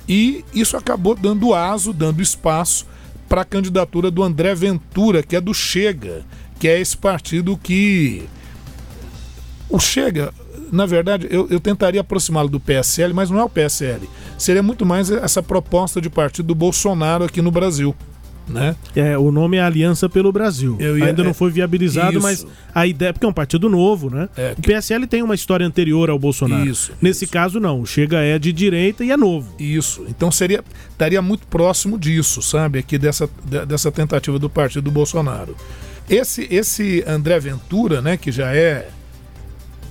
S3: e isso acabou dando aso, dando espaço para a candidatura do André Ventura, que é do Chega, que é esse partido que. O Chega, na verdade, eu, eu tentaria aproximá-lo do PSL, mas não é o PSL. Seria muito mais essa proposta de partido do Bolsonaro aqui no Brasil. Né?
S1: É, o nome é Aliança pelo Brasil.
S3: Eu ia-
S1: Ainda não
S3: é,
S1: foi viabilizado,
S3: isso.
S1: mas a ideia. Porque é um partido novo, né?
S3: É,
S1: o PSL tem uma história anterior ao Bolsonaro.
S3: Isso,
S1: Nesse
S3: isso.
S1: caso, não. Chega é de direita e é novo.
S3: Isso. Então seria estaria muito próximo disso, sabe? Aqui dessa, de- dessa tentativa do partido do Bolsonaro. Esse esse André Ventura, né, que já é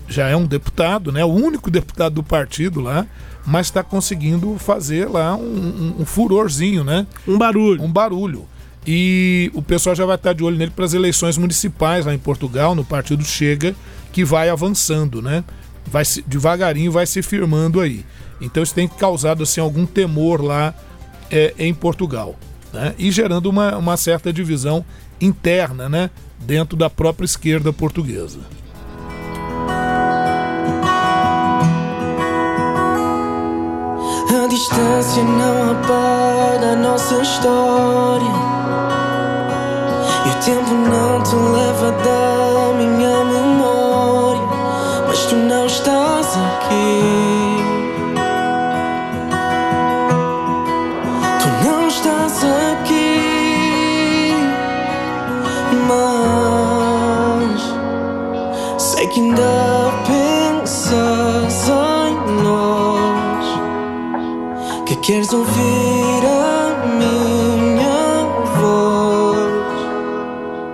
S3: já é um deputado, né, o único deputado do partido lá, mas está conseguindo fazer lá um, um- um furorzinho, né?
S1: Um barulho.
S3: um barulho. E o pessoal já vai estar de olho nele para as eleições municipais lá em Portugal, no partido Chega, que vai avançando, né? Vai se, devagarinho vai se firmando aí. Então isso tem causado assim algum temor lá é, em Portugal, né? E gerando uma, uma certa divisão interna, né? Dentro da própria esquerda portuguesa.
S9: Distância não apaga a nossa história. E o tempo não te leva da minha memória. Mas tu não estás aqui. Tu não estás aqui. Mas sei que ainda queres ouvir a minha voz.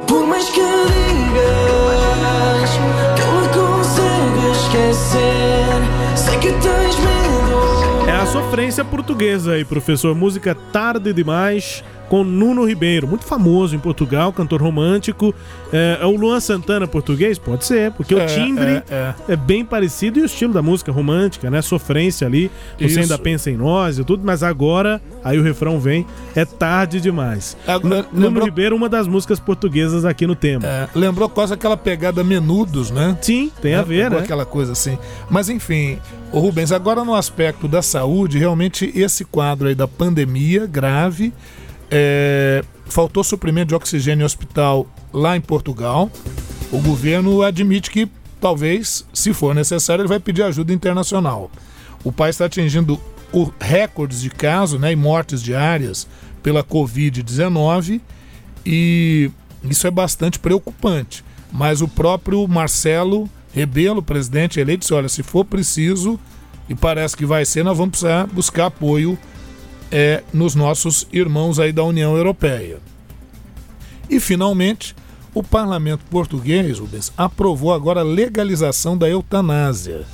S9: Por mais que digas que eu me consigo esquecer, sei que tens medo.
S1: É a sofrência portuguesa aí, professor. Música Tarde Demais com Nuno Ribeiro, muito famoso em Portugal, cantor romântico. É, é o Luan Santana português? Pode ser, porque
S3: É,
S1: o timbre
S3: é,
S1: é, bem parecido e o estilo da música romântica, né? Sofrência ali, você
S3: Isso.
S1: ainda pensa em nós e tudo, mas agora, aí o refrão vem, é tarde demais.
S3: Agora,
S1: Nuno
S3: lembrou-
S1: Ribeiro, uma das músicas portuguesas aqui no tema.
S3: É, lembrou quase aquela pegada menudos, né?
S1: Sim, tem a
S3: É,
S1: ver, né?
S3: Aquela coisa assim. Mas enfim, o Rubens, agora no aspecto da saúde, realmente esse quadro aí da pandemia grave, é, faltou suprimento de oxigênio em hospital lá em Portugal. O governo admite que talvez, se for necessário, ele vai pedir ajuda internacional. O país está atingindo recordes de casos né, e mortes diárias pela Covid-19 e isso é bastante preocupante. Mas o próprio Marcelo Rebelo, presidente eleito, disse: olha, se for preciso, e parece que vai ser, nós vamos precisar buscar apoio é, nos nossos irmãos aí da União Europeia. E finalmente, o parlamento português, Rubens, aprovou agora a legalização da eutanásia.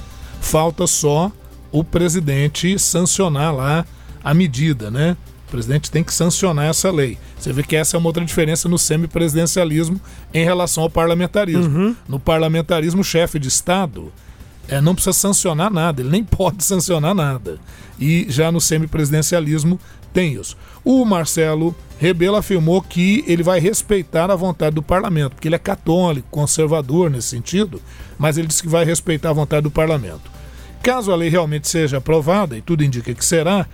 S3: Falta só o presidente sancionar lá a medida, né? O presidente tem que sancionar essa lei. Você vê que essa é uma outra diferença no semipresidencialismo em relação ao parlamentarismo. No parlamentarismo, o chefe de Estado é, não precisa sancionar nada, ele nem pode sancionar nada. E já no semipresidencialismo tem isso. O Marcelo Rebelo afirmou que ele vai respeitar a vontade do parlamento, porque ele é católico, conservador nesse sentido, mas ele disse que vai respeitar a vontade do parlamento. Caso a lei realmente seja aprovada, e tudo indica que será,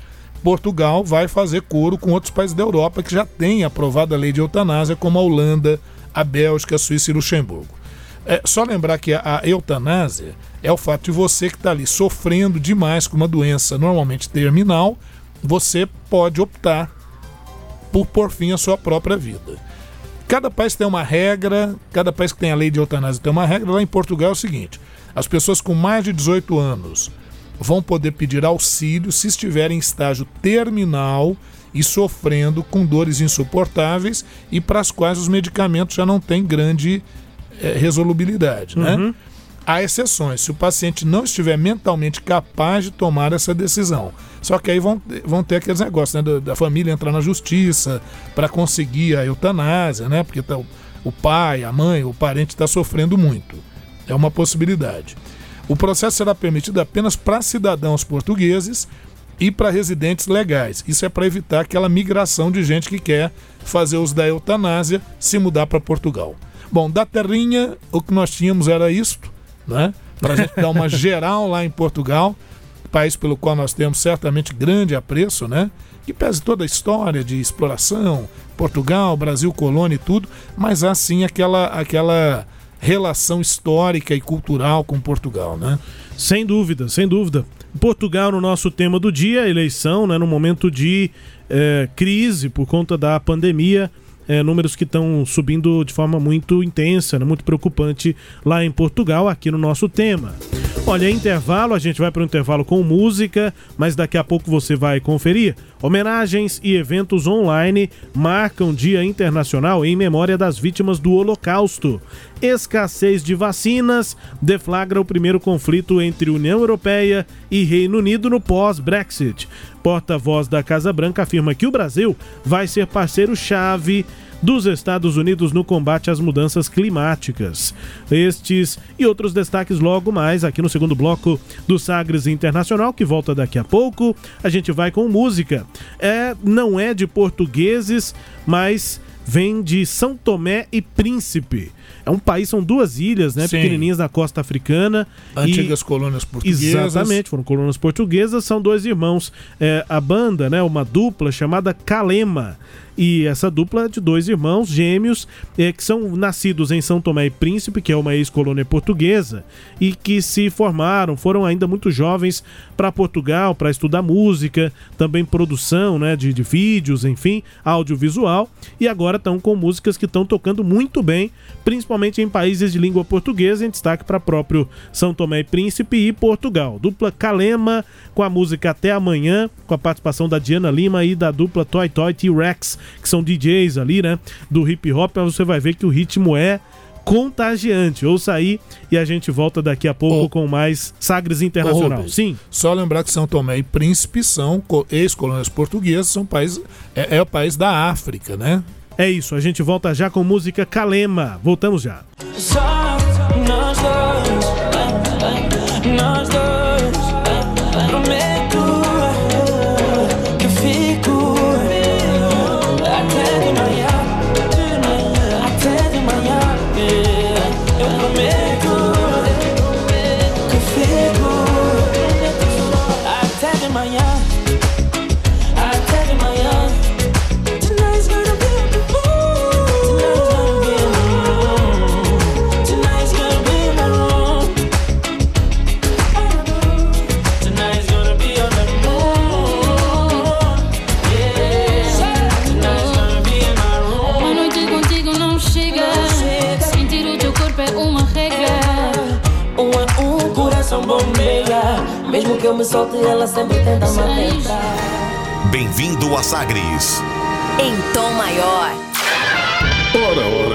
S3: Portugal vai fazer coro com outros países da Europa que já têm aprovado a lei de eutanásia, como a Holanda, a Bélgica, a Suíça e Luxemburgo. É só lembrar que a, a eutanásia é o fato de você que está ali sofrendo demais com uma doença normalmente terminal, você pode optar por pôr fim à sua própria vida. Cada país tem uma regra, cada país que tem a lei de eutanásia tem uma regra. Lá em Portugal é o seguinte: as pessoas com mais de 18 anos vão poder pedir auxílio se estiverem em estágio terminal e sofrendo com dores insuportáveis e para as quais os medicamentos já não têm grande eh, resolubilidade, né? Há exceções, se o paciente não estiver mentalmente capaz de tomar essa decisão. Só que aí vão, vão ter aqueles negócios, né? Da, da família entrar na justiça para conseguir a eutanásia, né? Porque tá o, pai, a mãe, o parente está sofrendo muito. É uma possibilidade. O processo será permitido apenas para cidadãos portugueses e para residentes legais. Isso é para evitar aquela migração de gente que quer fazer uso da eutanásia se mudar para Portugal. Bom, da terrinha, o que nós tínhamos era isto, né? Para a gente dar uma geral lá em Portugal, país pelo qual nós temos certamente grande apreço, né? Que pese toda a história de exploração, Portugal, Brasil, colônia e tudo, mas há sim aquela, aquela relação histórica e cultural com Portugal, né?
S1: Sem dúvida, sem dúvida. Portugal no nosso tema do dia, eleição, né, no momento de eh, crise por conta da pandemia, eh, números que estão subindo de forma muito intensa, né, muito preocupante lá em Portugal, aqui no nosso tema. Olha, é intervalo, a gente vai para o intervalo com música, mas daqui a pouco você vai conferir. Homenagens e eventos online marcam Dia Internacional em memória das vítimas do Holocausto. Escassez de vacinas deflagra o primeiro conflito entre União Europeia e Reino Unido no pós-Brexit. Porta-voz da Casa Branca afirma que o Brasil vai ser parceiro-chave dos Estados Unidos no combate às mudanças climáticas. Estes e outros destaques logo mais aqui no segundo bloco do Sagres Internacional, que volta daqui a pouco. A gente vai com música. É, não é de portugueses, mas vem de São Tomé e Príncipe. É um país, são duas ilhas, né?
S3: Sim.
S1: Pequenininhas na costa africana.
S3: Antigas
S1: e...
S3: colônias portuguesas.
S1: Exatamente, foram colônias portuguesas, são dois irmãos. É, a banda, né, uma dupla chamada Calema. E essa dupla de dois irmãos gêmeos é, que são nascidos em São Tomé e Príncipe, que é uma ex-colônia portuguesa, e que se formaram, foram ainda muito jovens para Portugal para estudar música, também produção né, de, de vídeos, enfim, audiovisual, e agora estão com músicas que estão tocando muito bem, principalmente em países de língua portuguesa, em destaque para próprio São Tomé e Príncipe e Portugal. Dupla Calema com a música Até Amanhã, com a participação da Diana Lima e da dupla Toy Toy T-Rex, que são DJs ali, né, do hip hop, você vai ver que o ritmo é contagiante. Ouça aí e a gente volta daqui a pouco
S3: Ô,
S1: com mais Sagres Internacional.
S3: Rubens,
S1: Sim.
S3: Só lembrar que São Tomé e Príncipe são co- ex-colônias portuguesas, são país, é, é o país da África, né?
S1: É isso, a gente volta já com música Calema. Voltamos já.
S9: Só nós dois, Mesmo que eu me solte, ela sempre tenta me atentar.
S4: Bem-vindo a Sagres.
S2: Em tom maior.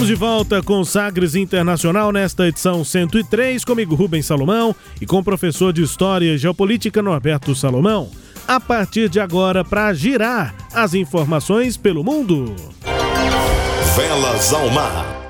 S1: Estamos de volta com Sagres Internacional nesta edição 103, comigo Rubens Salomão e com o professor de História e Geopolítica Norberto Salomão. A partir de agora, para girar as informações pelo mundo.
S4: Velas ao mar.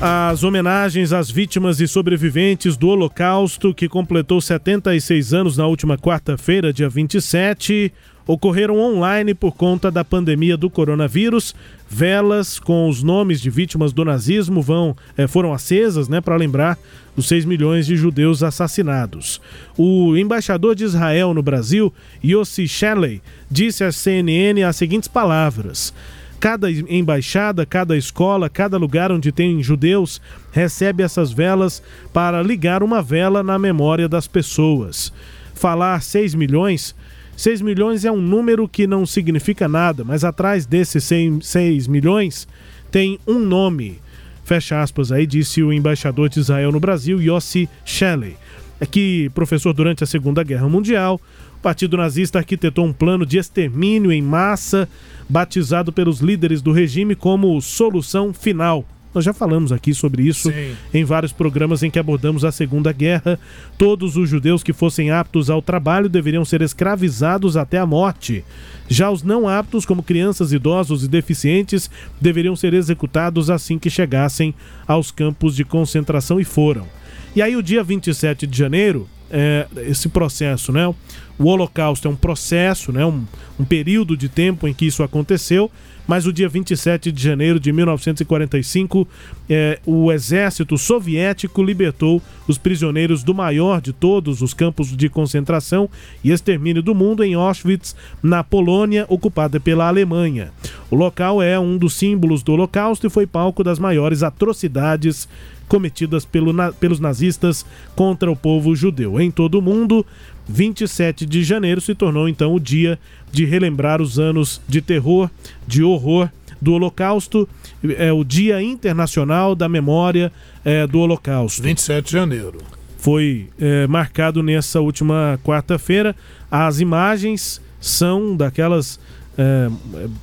S1: As homenagens às vítimas e sobreviventes do Holocausto, que completou 76 anos na última quarta-feira, dia 27, ocorreram online por conta da pandemia do coronavírus. Velas com os nomes de vítimas do nazismo vão, eh, foram acesas né, para lembrar dos 6 milhões de judeus assassinados. O embaixador de Israel no Brasil, Yossi Shelley, disse à CNN as seguintes palavras. Cada embaixada, cada escola, cada lugar onde tem judeus recebe essas velas para ligar uma vela na memória das pessoas. Falar 6 milhões 6 milhões é um número que não significa nada, mas atrás desses 6 milhões tem um nome. Fecha aspas aí, disse o embaixador de Israel no Brasil, Yossi Shelley. É que, professor, durante a Segunda Guerra Mundial, o Partido Nazista arquitetou um plano de extermínio em massa, batizado pelos líderes do regime como Solução Final. Nós já falamos aqui sobre isso
S3: Sim.
S1: em vários programas em que abordamos a Segunda Guerra. Todos os judeus que fossem aptos ao trabalho deveriam ser escravizados até a morte. Já os não aptos, como crianças, idosos e deficientes, deveriam ser executados assim que chegassem aos campos de concentração e foram. E aí, o dia 27 de janeiro, é, esse processo, né? O Holocausto é um processo, né? Um, um período de tempo em que isso aconteceu, mas o dia 27 de janeiro de 1945, é, o exército soviético libertou os prisioneiros do maior de todos os campos de concentração e extermínio do mundo em Auschwitz, na Polônia, ocupada pela Alemanha. O local é um dos símbolos do Holocausto e foi palco das maiores atrocidades cometidas pelo na- pelos nazistas contra o povo judeu. Em todo o mundo, 27 de janeiro se tornou então o dia de relembrar os anos de terror, de horror do Holocausto, é o Dia Internacional da Memória é, do Holocausto.
S3: 27 de janeiro.
S1: Foi é, marcado nessa última quarta-feira. As imagens são daquelas é,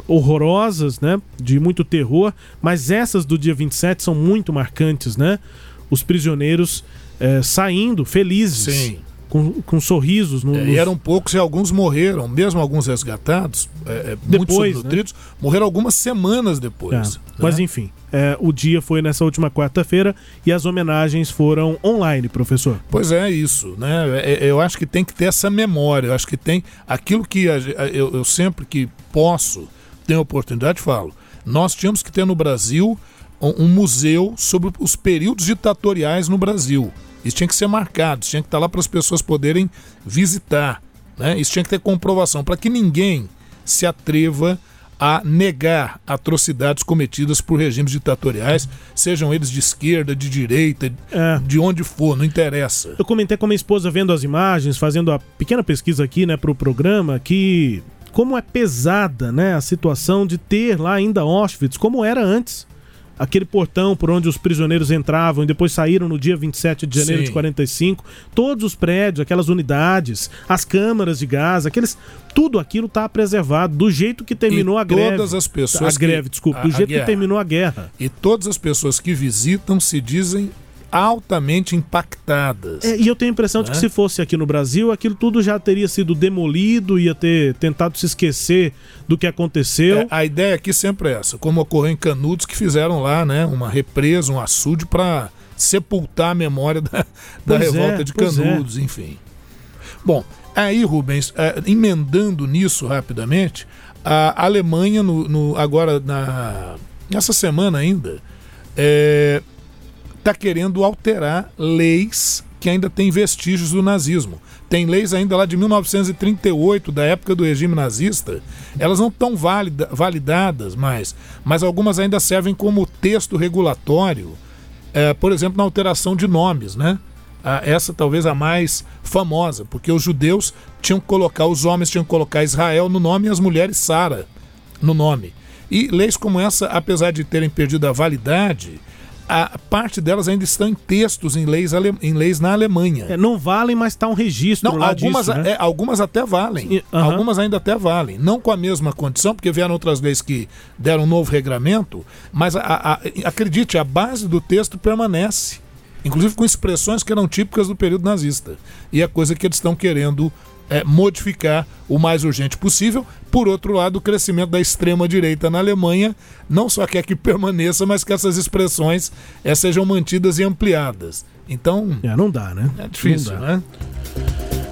S1: horrorosas, né? De muito terror, mas essas do dia 27 são muito marcantes, né? Os prisioneiros é, saindo felizes.
S3: Sim.
S1: Com, com sorrisos no,
S3: É,
S1: nos-
S3: e eram poucos e alguns morreram, mesmo alguns resgatados, é, é,
S1: Depois,
S3: subnutridos, morreram algumas semanas depois.
S1: É, Mas enfim, é, o dia foi nessa última quarta-feira e as homenagens foram online, professor.
S3: Pois é, isso, né? É, Eu acho que tem que ter essa memória. Eu acho que tem aquilo que a eu, eu sempre que posso, tenho oportunidade, falo. Nós tínhamos que ter no Brasil um museu sobre os períodos ditatoriais no Brasil. Isso tinha que ser marcado, isso tinha que estar lá para as pessoas poderem visitar. Né? Isso tinha que ter comprovação, para que ninguém se atreva a negar atrocidades cometidas por regimes ditatoriais, sejam eles de esquerda, de direita, de onde for, não interessa.
S1: Eu comentei com a minha esposa vendo as imagens, fazendo a pequena pesquisa aqui, né, pro programa, que como é pesada, né, a situação de ter lá ainda Auschwitz, como era antes. Aquele portão por onde os prisioneiros entravam e depois saíram no dia 27 de janeiro
S3: Sim.
S1: de 45. Todos os prédios, aquelas unidades, as câmaras de gás, aqueles. Tudo aquilo tá preservado, do jeito que terminou
S3: E
S1: a greve.
S3: Todas as pessoas.
S1: A greve,
S3: que-
S1: desculpa. Do
S3: a
S1: jeito que terminou a guerra.
S3: E todas as pessoas que visitam se dizem altamente impactadas.
S1: É, e eu tenho a impressão de que
S3: Né?
S1: se fosse aqui no Brasil, aquilo tudo já teria sido demolido, ia ter tentado se esquecer do que aconteceu.
S3: É, a ideia aqui sempre é essa, como ocorreu em Canudos, que fizeram lá, né, uma represa, um açude para sepultar a memória da, da
S1: é,
S3: revolta de
S1: é.
S3: Canudos, enfim. Bom, aí, Rubens, eh, emendando nisso rapidamente, a Alemanha, no, no- agora na, nessa semana ainda, está querendo alterar leis que ainda têm vestígios do nazismo. Tem leis ainda lá de 1938, da época do regime nazista. Elas não estão valida- validadas mais, mas algumas ainda servem como texto regulatório, eh, por exemplo, na alteração de nomes, né? Essa talvez a mais famosa, porque os judeus tinham que colocar, os homens tinham que colocar Israel no nome e as mulheres Sara no nome. E leis como essa, apesar de terem perdido a validade, a parte delas ainda estão em textos em leis, ale- em leis na Alemanha.
S1: É, não valem, mas está um registro
S3: Não, algumas,
S1: disso, né?
S3: é, algumas até valem.
S1: E- aham.
S3: Algumas ainda até valem. Não com a mesma condição, porque vieram outras leis que deram um novo regramento, mas a- a- a- acredite, a base do texto permanece. Inclusive com expressões que eram típicas do período nazista. E é coisa que eles estão querendo é, modificar o mais urgente possível. Por outro lado, o crescimento da extrema-direita na Alemanha não só quer que permaneça, mas que essas expressões é, sejam mantidas e ampliadas. Então.
S1: É, não dá, né?
S3: É difícil,
S1: dá.
S3: né?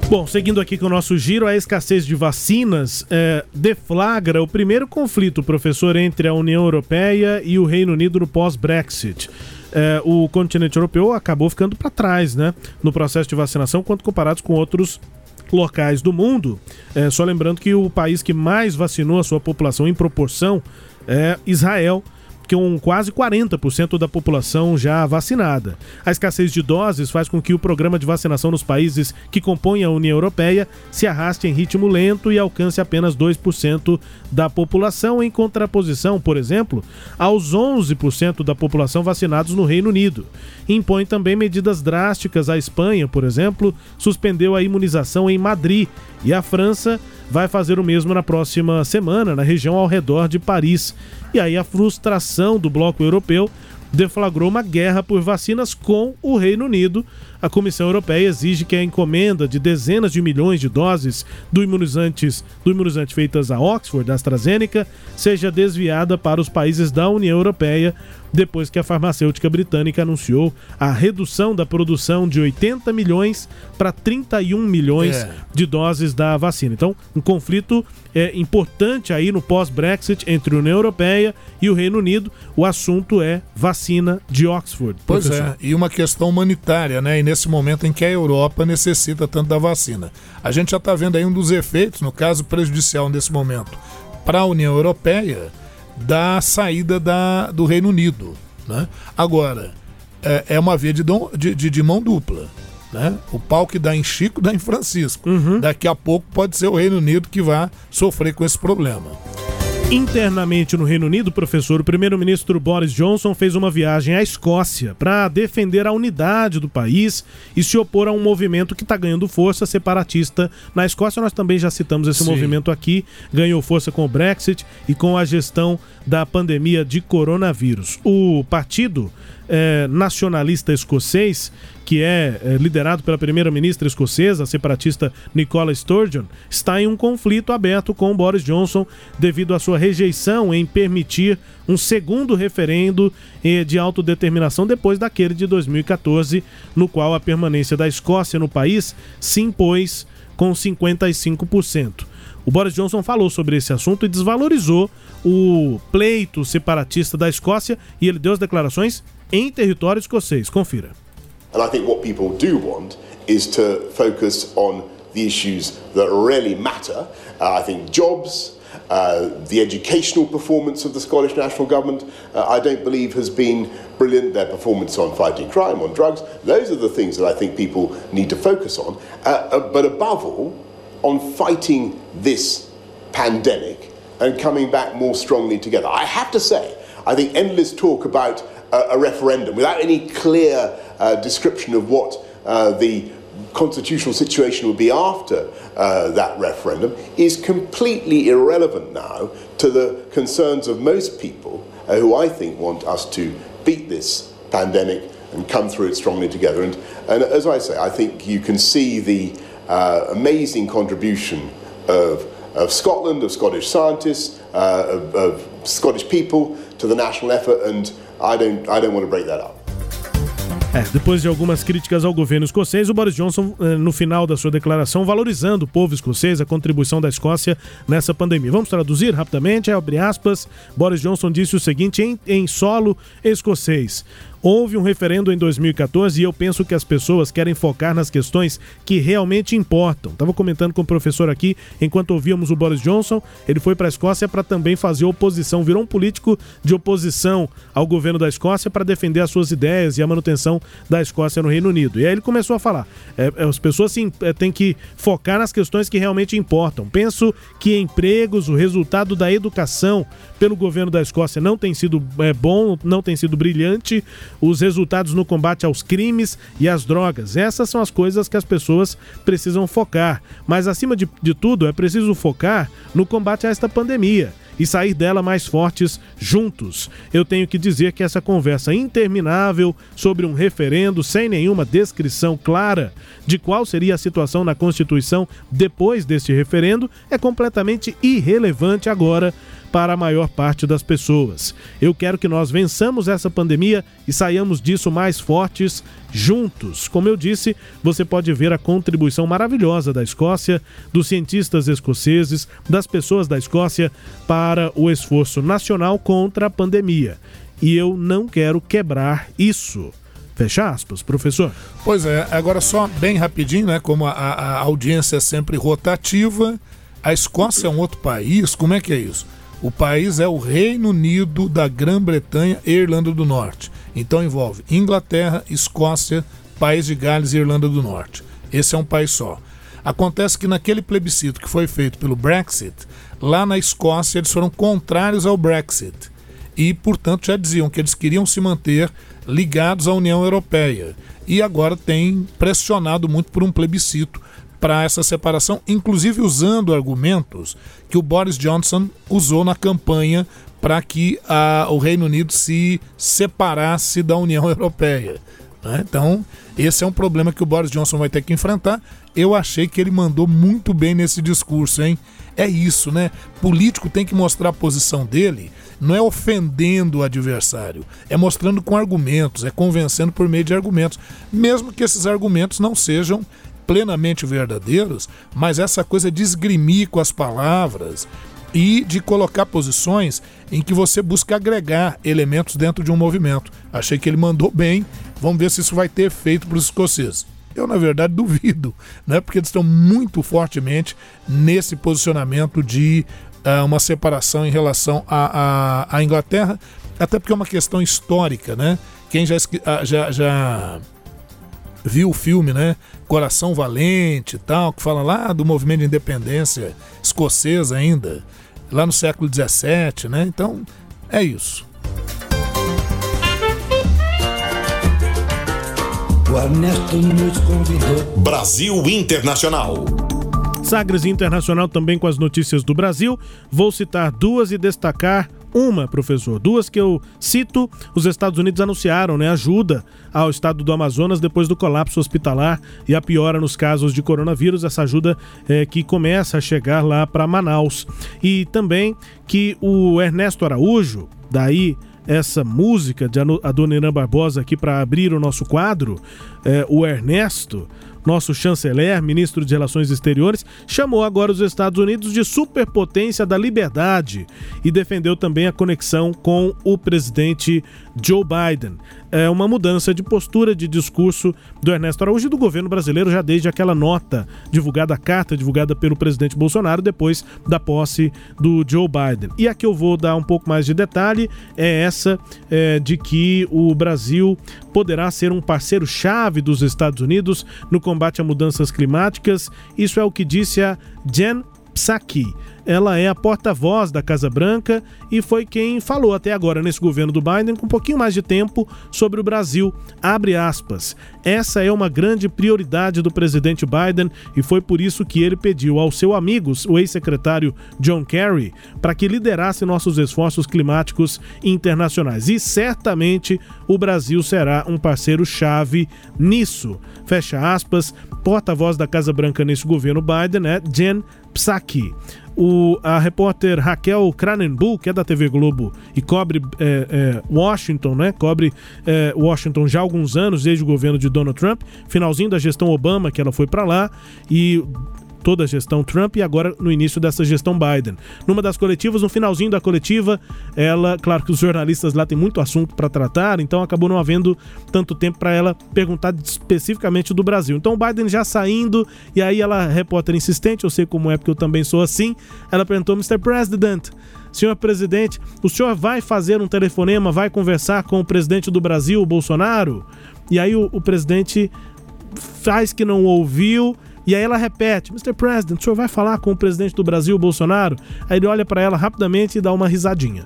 S1: Bom, seguindo aqui com o nosso giro, a escassez de vacinas é, deflagra o primeiro conflito, professor, entre a União Europeia e o Reino Unido no pós-Brexit. É, o continente europeu acabou ficando para trás, né, no processo de vacinação, quando comparados com outros locais do mundo. É, só lembrando que o país que mais vacinou a sua população em proporção é Israel, com quase 40% da população já vacinada. A escassez de doses faz com que o programa de vacinação nos países que compõem a União Europeia se arraste em ritmo lento e alcance apenas 2% da população, em contraposição, por exemplo, aos 11% da população vacinados no Reino Unido. Impõe também medidas drásticas. A Espanha, por exemplo, suspendeu a imunização em Madrid e a França vai fazer o mesmo na próxima semana, na região ao redor de Paris. E aí a frustração do bloco europeu deflagrou uma guerra por vacinas com o Reino Unido. A Comissão Europeia exige que a encomenda de dezenas de milhões de doses do, imunizantes, do imunizante feitas a Oxford, da AstraZeneca, seja desviada para os países da União Europeia, depois que a farmacêutica britânica anunciou a redução da produção de 80 milhões para 31 milhões
S3: É.
S1: de doses da vacina. Então, um conflito é, importante aí no pós-Brexit entre a União Europeia e o Reino Unido. O assunto é vacina de Oxford.
S3: Pois
S1: professor.
S3: é, e uma questão humanitária, né? Nesse momento em que a Europa necessita tanto da vacina. A gente já está vendo aí um dos efeitos, no caso prejudicial nesse momento, para a União Europeia, da saída da, do Reino Unido. Né? Agora, é, é uma via de, dom- de, de- de mão dupla. Né? O pau que dá em Chico dá em Francisco. Daqui a pouco pode ser o Reino Unido que vai sofrer com esse problema.
S1: Internamente no Reino Unido, professor, o primeiro-ministro Boris Johnson fez uma viagem à Escócia para defender a unidade do país e se opor a um movimento que está ganhando força separatista na Escócia. Nós também já citamos esse
S3: Sim.
S1: movimento aqui, ganhou força com o Brexit e com a gestão da pandemia de coronavírus. O partido eh, nacionalista escocês, que é eh, liderado pela primeira-ministra escocesa, a separatista Nicola Sturgeon, está em um conflito aberto com Boris Johnson devido à sua rejeição em permitir um segundo referendo eh, de autodeterminação depois daquele de 2014, no qual a permanência da Escócia no país se impôs com 55%. O Boris Johnson falou sobre esse assunto e desvalorizou o pleito separatista da Escócia e ele deu as declarações em território escocês. Confira.
S10: And I think what people do want is to focus on the issues that really matter. Uh, I think jobs, uh, the educational performance of the Scottish National Government, uh, I don't believe has been brilliant. Their performance on fighting crime, on drugs, those are the things that I think people need to focus on. Uh, uh, but above all, on fighting this pandemic and coming back more strongly together. I have to say, I think endless talk about a referendum without any clear description of what uh, the constitutional situation will be after uh, that referendum is completely irrelevant now to the concerns of most people uh, who I think want us to beat this pandemic and come through it strongly together. And, and as I say, I think you can see the uh, amazing contribution of, of Scotland, of Scottish scientists, uh, of, of Scottish people to the national effort, and I don't, I don't want to break that up.
S1: É, depois de algumas críticas ao governo escocês, o Boris Johnson, eh, no final da sua declaração, valorizando o povo escocês, a contribuição da Escócia nessa pandemia. Vamos traduzir rapidamente, abre aspas. Boris Johnson disse o seguinte em, em solo escocês. Houve um referendo em 2014 e eu penso que as pessoas querem focar nas questões que realmente importam. Estava comentando com o professor aqui, enquanto ouvíamos o Boris Johnson, ele foi para a Escócia para também fazer oposição, virou um político de oposição ao governo da Escócia para defender as suas ideias e a manutenção da Escócia no Reino Unido. E aí ele começou a falar: é, é, as pessoas sim, é, têm que focar nas questões que realmente importam. Penso que empregos, o resultado da educação pelo governo da Escócia não tem sido é, bom, não tem sido brilhante os resultados no combate aos crimes e às drogas. Essas são as coisas que as pessoas precisam focar. Mas, acima de, de tudo, é preciso focar no combate a esta pandemia e sair dela mais fortes juntos. Eu tenho que dizer que essa conversa interminável sobre um referendo sem nenhuma descrição clara de qual seria a situação na Constituição depois deste referendo é completamente irrelevante agora para a maior parte das pessoas. Eu quero que nós vençamos essa pandemia e saiamos disso mais fortes juntos. Como eu disse, você pode ver a contribuição maravilhosa da Escócia, dos cientistas escoceses, das pessoas da Escócia para o esforço nacional contra a pandemia. E eu não quero quebrar isso. Fecha aspas, professor.
S3: Pois é, agora só bem rapidinho, né? Como a, a audiência é sempre rotativa, a Escócia é um outro país, como é que é isso? O país é o Reino Unido da Grã-Bretanha e Irlanda do Norte. Então envolve Inglaterra, Escócia, País de Gales e Irlanda do Norte. Esse é um país só. Acontece que naquele plebiscito que foi feito pelo Brexit, lá na Escócia eles foram contrários ao Brexit e, portanto, já diziam que eles queriam se manter ligados à União Europeia e agora têm pressionado muito por um plebiscito para essa separação, inclusive usando argumentos que o Boris Johnson usou na campanha para que a, o Reino Unido se separasse da União Europeia. Né? Então, esse é um problema que o Boris Johnson vai ter que enfrentar. Eu achei que ele mandou muito bem nesse discurso, hein? É isso, né? Político tem que mostrar a posição dele, não é ofendendo o adversário, é mostrando com argumentos, é convencendo por meio de argumentos, mesmo que esses argumentos não sejam plenamente verdadeiros, mas essa coisa de esgrimir com as palavras e de colocar posições em que você busca agregar elementos dentro de um movimento. Achei que ele mandou bem, vamos ver se isso vai ter efeito para os escoceses. Eu, na verdade, duvido, né? porque eles estão muito fortemente nesse posicionamento de uh, uma separação em relação à, Inglaterra, até porque é uma questão histórica, né? Quem já, ah, já, já viu o filme, né? Coração Valente e tal, que fala lá do movimento de independência escocês ainda, lá no século XVII, né? Então, é isso.
S4: O Ernesto nos convidou. Brasil Internacional.
S1: Sagres Internacional também com as notícias do Brasil. Vou citar duas e destacar uma, professor. Duas que eu cito, os Estados Unidos anunciaram né, ajuda ao estado do Amazonas depois do colapso hospitalar e a piora nos casos de coronavírus. Essa ajuda é, que começa a chegar lá para Manaus. E também que o Ernesto Araújo, daí essa música de a Dona Irã Barbosa aqui para abrir o nosso quadro, é, o Ernesto, nosso chanceler, ministro de Relações Exteriores, chamou agora os Estados Unidos de superpotência da liberdade e defendeu também a conexão com o presidente Joe Biden é, uma mudança de postura, de discurso do Ernesto Araújo e do governo brasileiro já desde aquela nota divulgada, a carta divulgada pelo presidente Bolsonaro depois da posse do Joe Biden. E a que eu vou dar um pouco mais de detalhe é essa é, de que o Brasil poderá ser um parceiro-chave dos Estados Unidos no combate a mudanças climáticas. Isso é o que disse a Jen Psaki, ela é a porta-voz da Casa Branca e foi quem falou até agora nesse governo do Biden com um pouquinho mais de tempo sobre o Brasil. Abre aspas. Essa é uma grande prioridade do presidente Biden e foi por isso que ele pediu ao seu amigo, o ex-secretário John Kerry, para que liderasse nossos esforços climáticos internacionais. E certamente o Brasil será um parceiro-chave nisso. Fecha aspas. Porta-voz da Casa Branca nesse governo Biden é Jen Psaki. O, a repórter Raquel Cranenbull, que é da TV Globo e cobre é, é, Washington, né? Cobre é, Washington já há alguns anos, desde o governo de Donald Trump, finalzinho da gestão Obama, que ela foi para lá, e toda a gestão Trump e agora no início dessa gestão Biden. Numa das coletivas, no finalzinho da coletiva, ela, claro que os jornalistas lá têm muito assunto para tratar, então acabou não havendo tanto tempo para ela perguntar especificamente do Brasil. Então o Biden já saindo, e aí ela, repórter insistente, eu sei como é porque eu também sou assim, ela perguntou: Mr. President, senhor presidente, o senhor vai fazer um telefonema, vai conversar com o presidente do Brasil, o Bolsonaro? E aí o, o presidente faz que não ouviu. E aí ela repete: Mr. President, o senhor vai falar com o presidente do Brasil, Bolsonaro? Aí ele olha para ela rapidamente e dá uma risadinha.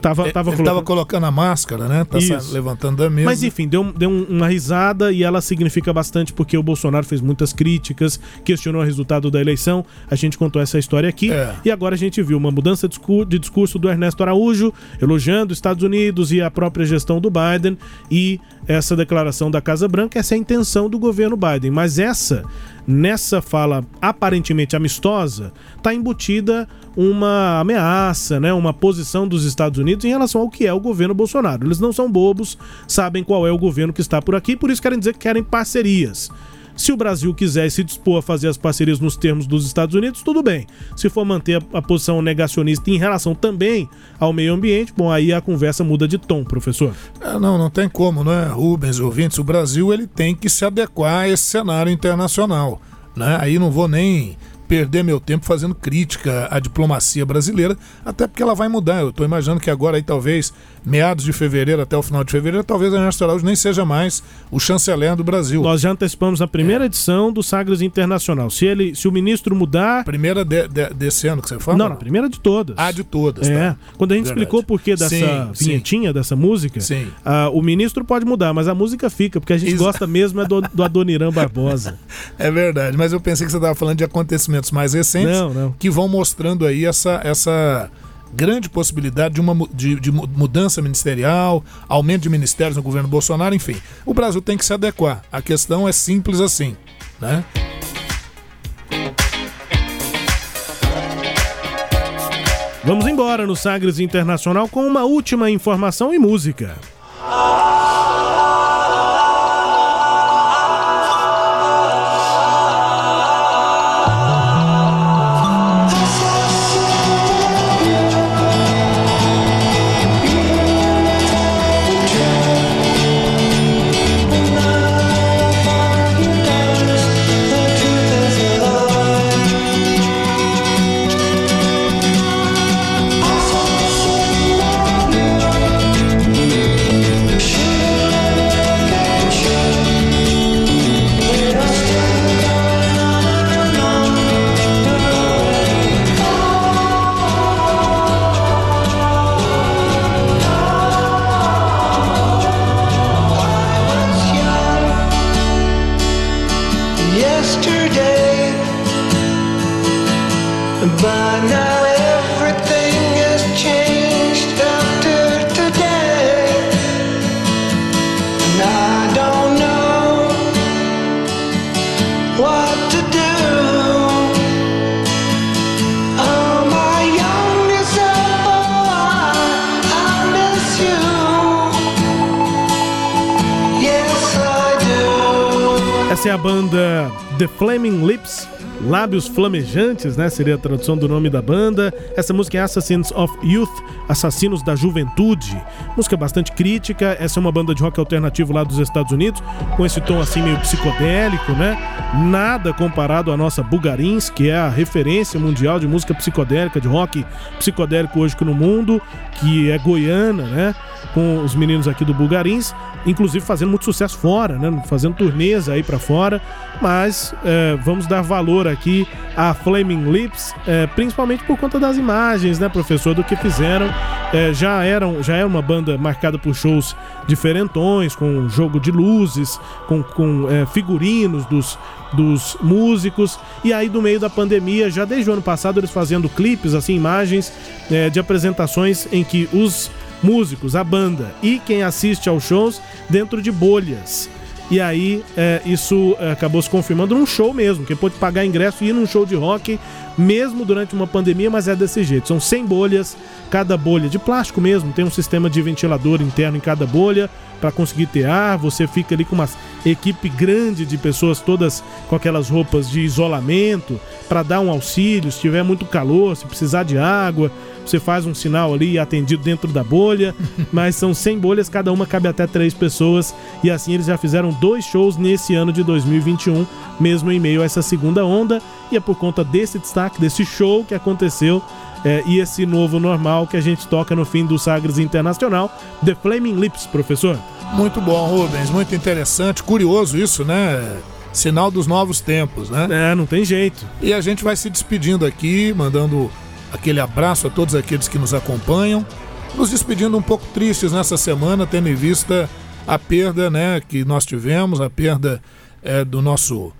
S1: Tava, tava,
S3: Ele tava colocando a máscara, né? Tá
S1: Isso.
S3: levantando da mesa.
S1: Mas enfim, deu, deu um- uma risada e ela significa bastante porque o Bolsonaro fez muitas críticas, questionou o resultado da eleição. A gente contou essa história aqui.
S3: É.
S1: E agora a gente viu uma mudança de discurso do Ernesto Araújo, elogiando os Estados Unidos e a própria gestão do Biden. E essa declaração da Casa Branca, essa é a intenção do governo Biden. Mas essa, nessa fala aparentemente amistosa, está embutida uma ameaça, né, uma posição dos Estados Unidos em relação ao que é o governo Bolsonaro. Eles não são bobos, sabem qual é o governo que está por aqui, por isso querem dizer que querem parcerias. Se o Brasil quiser se dispor a fazer as parcerias nos termos dos Estados Unidos, tudo bem. Se for manter a, posição negacionista em relação também ao meio ambiente, bom, aí a conversa muda de tom, professor.
S3: É, não, não tem como, né, Rubens, ouvintes? O Brasil ele tem que se adequar a esse cenário internacional. Né? Aí não vou nem perder meu tempo fazendo crítica à diplomacia brasileira, até porque ela vai mudar. Eu estou imaginando que agora aí talvez meados de fevereiro até o final de fevereiro, talvez Ernesto Araújo nem seja mais o chanceler do Brasil.
S1: Nós já antecipamos a primeira edição do Sagres Internacional. Se ele, se o ministro mudar,
S3: Primeira de- de- desse ano que você fala?
S1: não, na primeira de todas.
S3: Ah, de todas.
S1: É,
S3: tá.
S1: quando a gente
S3: Verdade.
S1: explicou o porquê dessa
S3: Sim, sim.
S1: vinhetinha, dessa música,
S3: Sim.
S1: ah, o ministro pode mudar, mas a música fica, porque a gente gosta mesmo é do, do Adoniran Barbosa.
S3: É verdade, mas eu pensei que você estava falando de mais recentes
S1: Não, não.
S3: que vão mostrando aí essa, essa grande possibilidade de uma de, de mu- mudança ministerial, aumento de ministérios no governo Bolsonaro, enfim. O Brasil tem que se adequar. A questão é simples assim, né?
S1: Vamos embora no Sagres Internacional com uma última informação e música.
S9: yesterday.
S1: Lábios Flamejantes, né? Seria a tradução do nome da banda. Essa música é Assassins of Youth, Assassinos da Juventude. Música bastante crítica. Essa é uma banda de rock alternativo lá dos Estados Unidos, com esse tom assim meio psicodélico, né? Nada comparado à nossa Bugarins, que é a referência mundial de música psicodélica, de rock psicodélico hoje no mundo, que é goiana, né? Com os meninos aqui do Bugarins, inclusive fazendo muito sucesso fora, né? Fazendo turnês aí pra fora, mas é, vamos dar valor aqui a Flaming Lips, é, principalmente por conta das imagens, né, professor, do que fizeram. É, já, eram, já era uma banda marcada por shows diferentões, com jogo de luzes, com, com é, figurinos dos, dos músicos. E aí, do meio da pandemia, já desde o ano passado, eles fazendo clipes, assim, imagens é, de apresentações em que os músicos, a banda e quem assiste aos shows dentro de bolhas. E aí, é, isso é, acabou se confirmando num show mesmo. Quem pôde pagar ingresso e ir num show de rock, mesmo durante uma pandemia, mas é desse jeito. São 100 bolhas, cada bolha de plástico mesmo. Tem um sistema de ventilador interno em cada bolha para conseguir ter ar. Você fica ali com uma equipe grande de pessoas, todas com aquelas roupas de isolamento, para dar um auxílio. Se tiver muito calor, se precisar de água, você faz um sinal ali atendido dentro da bolha, mas são 100 bolhas, cada uma cabe até três pessoas e assim eles já fizeram dois shows nesse ano de 2021, mesmo em meio a essa segunda onda e é por conta desse destaque, desse show que aconteceu é, e esse novo normal que a gente toca no fim do Sagres Internacional, The Flaming Lips, professor.
S3: Muito bom, Rubens, muito interessante, curioso isso, né? Sinal dos novos tempos, né?
S1: É, não tem jeito.
S3: E a gente vai se despedindo aqui, mandando aquele abraço a todos aqueles que nos acompanham. Nos despedindo um pouco tristes nessa semana, tendo em vista a perda né, que nós tivemos, a perda é, do nosso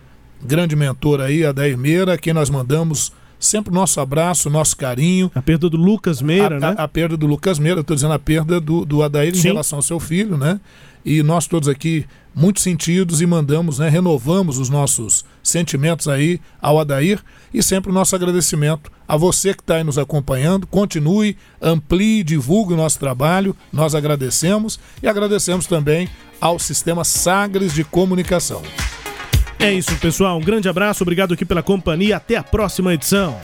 S3: grande mentor aí, Adair Meira, a quem nós mandamos sempre o nosso abraço, nosso carinho.
S1: A perda do Lucas Meira,
S3: a,
S1: né?
S3: A, a perda do Lucas Meira, estou dizendo a perda do, do Adair em
S1: Sim.
S3: relação ao seu filho, né? E nós todos aqui muito sentidos e mandamos, né, renovamos os nossos sentimentos aí ao Adair e sempre o nosso agradecimento a você que está aí nos acompanhando. Continue, amplie, divulgue o nosso trabalho. Nós agradecemos e agradecemos também ao Sistema Sagres de Comunicação.
S1: É isso, pessoal. Um grande abraço, obrigado aqui pela companhia. Até a próxima edição.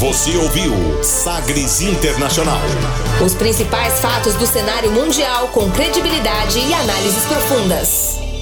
S4: Você ouviu Sagres Internacional.
S2: Os principais fatos do cenário mundial com credibilidade e análises profundas.